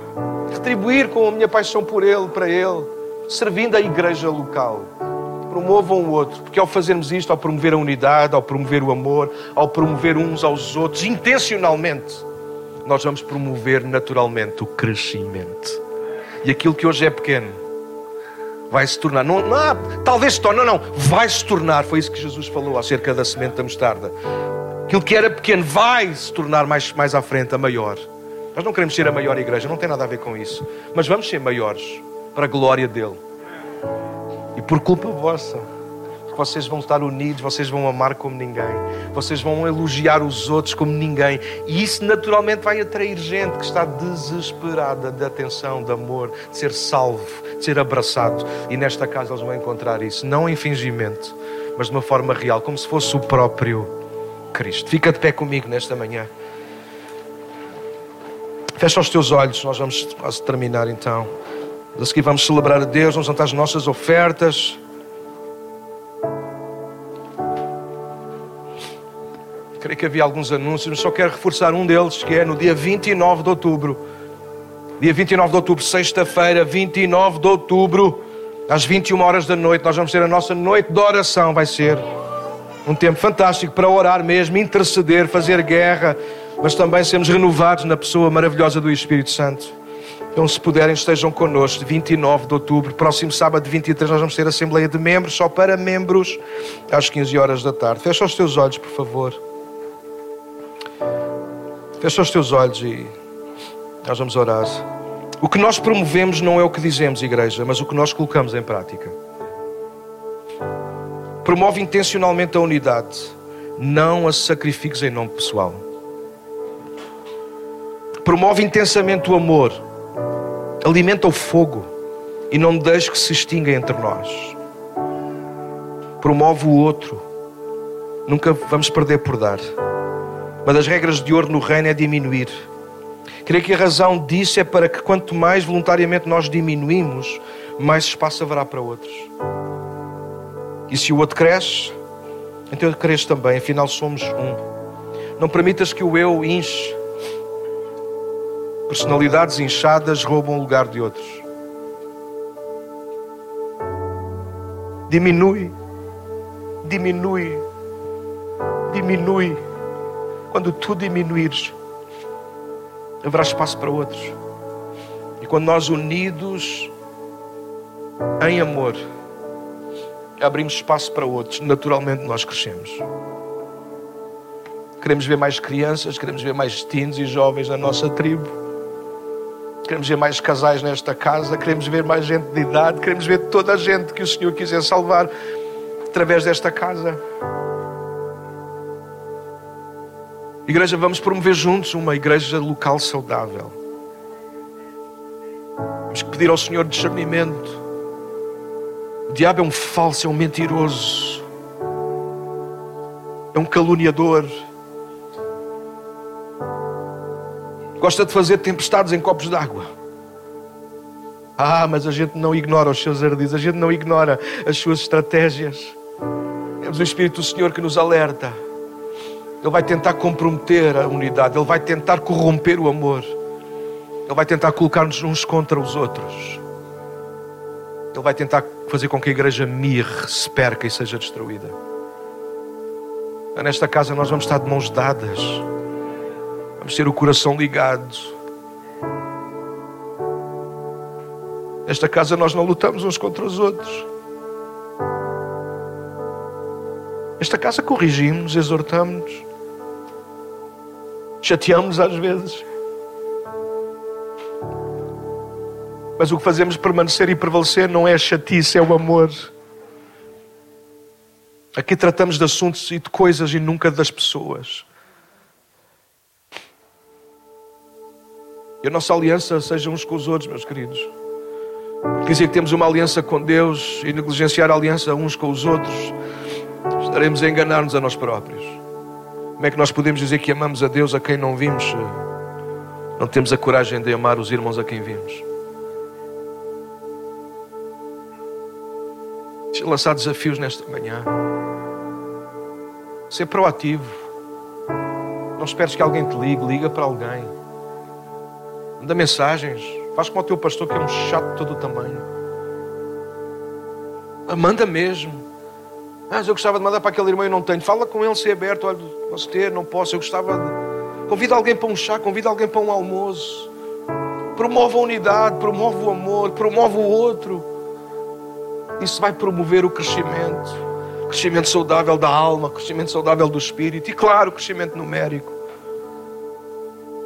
retribuir com a minha paixão por Ele, para Ele, servindo a igreja local. Promovam o outro, porque ao fazermos isto, ao promover a unidade, ao promover o amor, ao promover uns aos outros, intencionalmente, nós vamos promover naturalmente o crescimento. E aquilo que hoje é pequeno, vai se tornar. Não, não talvez se torne, não, não. Vai se tornar. Foi isso que Jesus falou acerca da semente da mostarda. Aquilo que era pequeno vai se tornar mais, mais à frente a maior. Nós não queremos ser a maior igreja, não tem nada a ver com isso. Mas vamos ser maiores para a glória dele. E por culpa vossa vocês vão estar unidos, vocês vão amar como ninguém, vocês vão elogiar os outros como ninguém, e isso naturalmente vai atrair gente que está desesperada de atenção, de amor, de ser salvo, de ser abraçado. E nesta casa eles vão encontrar isso, não em fingimento, mas de uma forma real, como se fosse o próprio Cristo. Fica de pé comigo nesta manhã. Fecha os teus olhos, nós vamos terminar então. A seguir vamos celebrar a Deus, vamos juntar as nossas ofertas. Creio que havia alguns anúncios, mas só quero reforçar um deles, que é no dia 29 de outubro. Dia 29 de outubro, sexta-feira, 29 de outubro, às 21 horas da noite, nós vamos ter a nossa noite de oração. Vai ser um tempo fantástico para orar mesmo, interceder, fazer guerra, mas também sermos renovados na pessoa maravilhosa do Espírito Santo. Então, se puderem, estejam connosco, 29 de outubro. Próximo sábado, 23, nós vamos ter Assembleia de Membros, só para membros, às 15 horas da tarde. Fecha os teus olhos, por favor. Fecha os teus olhos e nós vamos orar. O que nós promovemos não é o que dizemos, igreja, mas o que nós colocamos em prática. Promove intencionalmente a unidade, não a sacrifícios em nome pessoal. Promove intensamente o amor, alimenta o fogo e não deixe que se extinga entre nós. Promove o outro, nunca vamos perder por dar. Uma das regras de ouro no reino é diminuir. Creio que a razão disso é para que quanto mais voluntariamente nós diminuímos, mais espaço haverá para outros. E se o outro cresce, então eu cresço também, afinal somos um. Não permitas que o eu inche. Personalidades inchadas roubam o lugar de outros. Diminui, diminui, diminui. Quando tu diminuires, haverá espaço para outros. E quando nós unidos em amor, abrimos espaço para outros, naturalmente nós crescemos. Queremos ver mais crianças, queremos ver mais teens e jovens na nossa tribo. Queremos ver mais casais nesta casa, queremos ver mais gente de idade, queremos ver toda a gente que o Senhor quiser salvar através desta casa. Igreja, vamos promover juntos uma igreja local saudável. Vamos pedir ao Senhor discernimento. O diabo é um falso, é um mentiroso, é um caluniador. Gosta de fazer tempestades em copos d'água. Ah, mas a gente não ignora os seus ardis, a gente não ignora as suas estratégias. Temos o Espírito do Senhor que nos alerta. Ele vai tentar comprometer a unidade, ele vai tentar corromper o amor, ele vai tentar colocar-nos uns contra os outros, ele vai tentar fazer com que a igreja mirre, se perca e seja destruída. Nesta casa nós vamos estar de mãos dadas, vamos ter o coração ligado. Nesta casa nós não lutamos uns contra os outros. Esta casa corrigimos, exortamos-nos, chateamos às vezes. Mas o que fazemos permanecer e prevalecer não é a chatice, é o amor. Aqui tratamos de assuntos e de coisas e nunca das pessoas. E a nossa aliança seja uns com os outros, meus queridos. Dizer que temos uma aliança com Deus e negligenciar a aliança uns com os outros estaremos a enganar-nos a nós próprios. Como é que nós podemos dizer que amamos a Deus a quem não vimos? Não temos a coragem de amar os irmãos a quem vimos. Deixa lançar desafios nesta manhã. Ser proativo. Não esperes que alguém te ligue, liga para alguém. Manda mensagens. Faz como o teu pastor que é um chato todo o tamanho. Manda mesmo. Mas eu gostava de mandar para aquele irmão e não tenho. Fala com ele, ser aberto. Olha, posso ter, não posso. Eu gostava de. Convida alguém para um chá, convida alguém para um almoço. Promove a unidade, promove o amor, promove o outro. Isso vai promover o crescimento. Crescimento saudável da alma, crescimento saudável do espírito e, claro, crescimento numérico.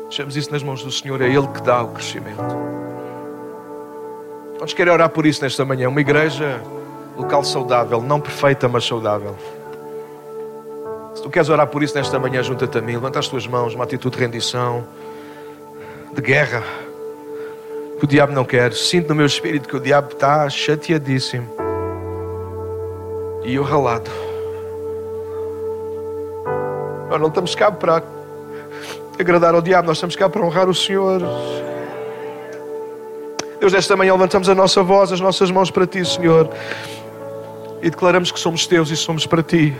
Deixamos isso nas mãos do Senhor, é Ele que dá o crescimento. Vamos querer orar por isso nesta manhã. Uma igreja local saudável, não perfeita, mas saudável. Se tu queres orar por isso nesta manhã, junta-te a mim, levanta as tuas mãos, uma atitude de rendição, de guerra, que o diabo não quer. Sinto no meu espírito que o diabo está chateadíssimo e eu ralado. Nós não estamos cá para agradar ao diabo, nós estamos cá para honrar o Senhor. Deus, nesta manhã levantamos a nossa voz, as nossas mãos para Ti, Senhor, e declaramos que somos Teus e somos para Ti.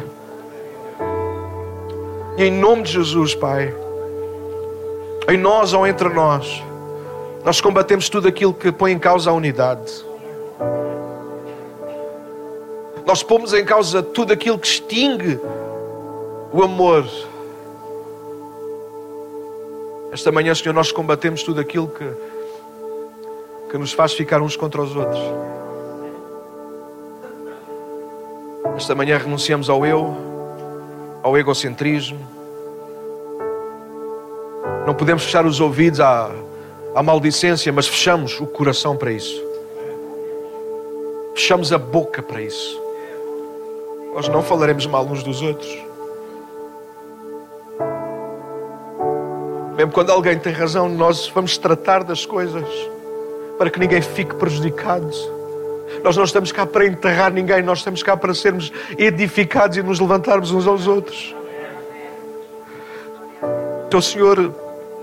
E em nome de Jesus, Pai, em nós ou entre nós, nós combatemos tudo aquilo que põe em causa a unidade. Nós pomos em causa tudo aquilo que extingue o amor. Esta manhã, Senhor, nós combatemos tudo aquilo que, que nos faz ficar uns contra os outros. Esta manhã renunciamos ao eu, ao egocentrismo. Não podemos fechar os ouvidos à, à maldicência, mas fechamos o coração para isso. Fechamos a boca para isso. Nós não falaremos mal uns dos outros. Mesmo quando alguém tem razão, nós vamos tratar das coisas para que ninguém fique prejudicado. Nós não estamos cá para enterrar ninguém, nós estamos cá para sermos edificados e nos levantarmos uns aos outros. Então, Senhor,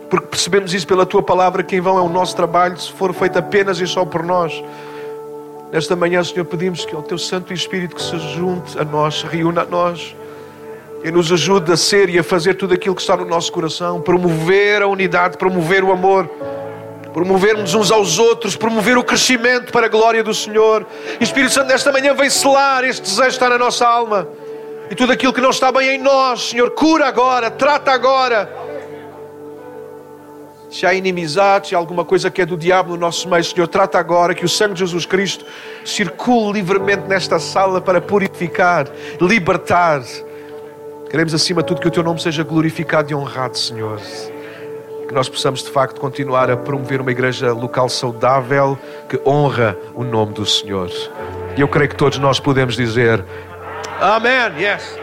porque percebemos isso pela tua palavra, que em vão é o nosso trabalho, se for feito apenas e só por nós. Nesta manhã, Senhor, pedimos que o teu Santo Espírito que se junte a nós, reúna a nós e nos ajude a ser e a fazer tudo aquilo que está no nosso coração, promover a unidade, promover o amor, promovermos uns aos outros, promover o crescimento para a glória do Senhor. Espírito Santo, nesta manhã vem selar este desejo que está na nossa alma. E tudo aquilo que não está bem em nós, Senhor, cura agora, trata agora. Se há inimizade, se há alguma coisa que é do diabo no nosso meio, Senhor, trata agora que o sangue de Jesus Cristo circule livremente nesta sala para purificar, libertar Queremos, acima de tudo, que o Teu nome seja glorificado e honrado, Senhor. Que nós possamos, de facto, continuar a promover uma igreja local saudável que honra o nome do Senhor. E eu creio que todos nós podemos dizer: Amém. Yes.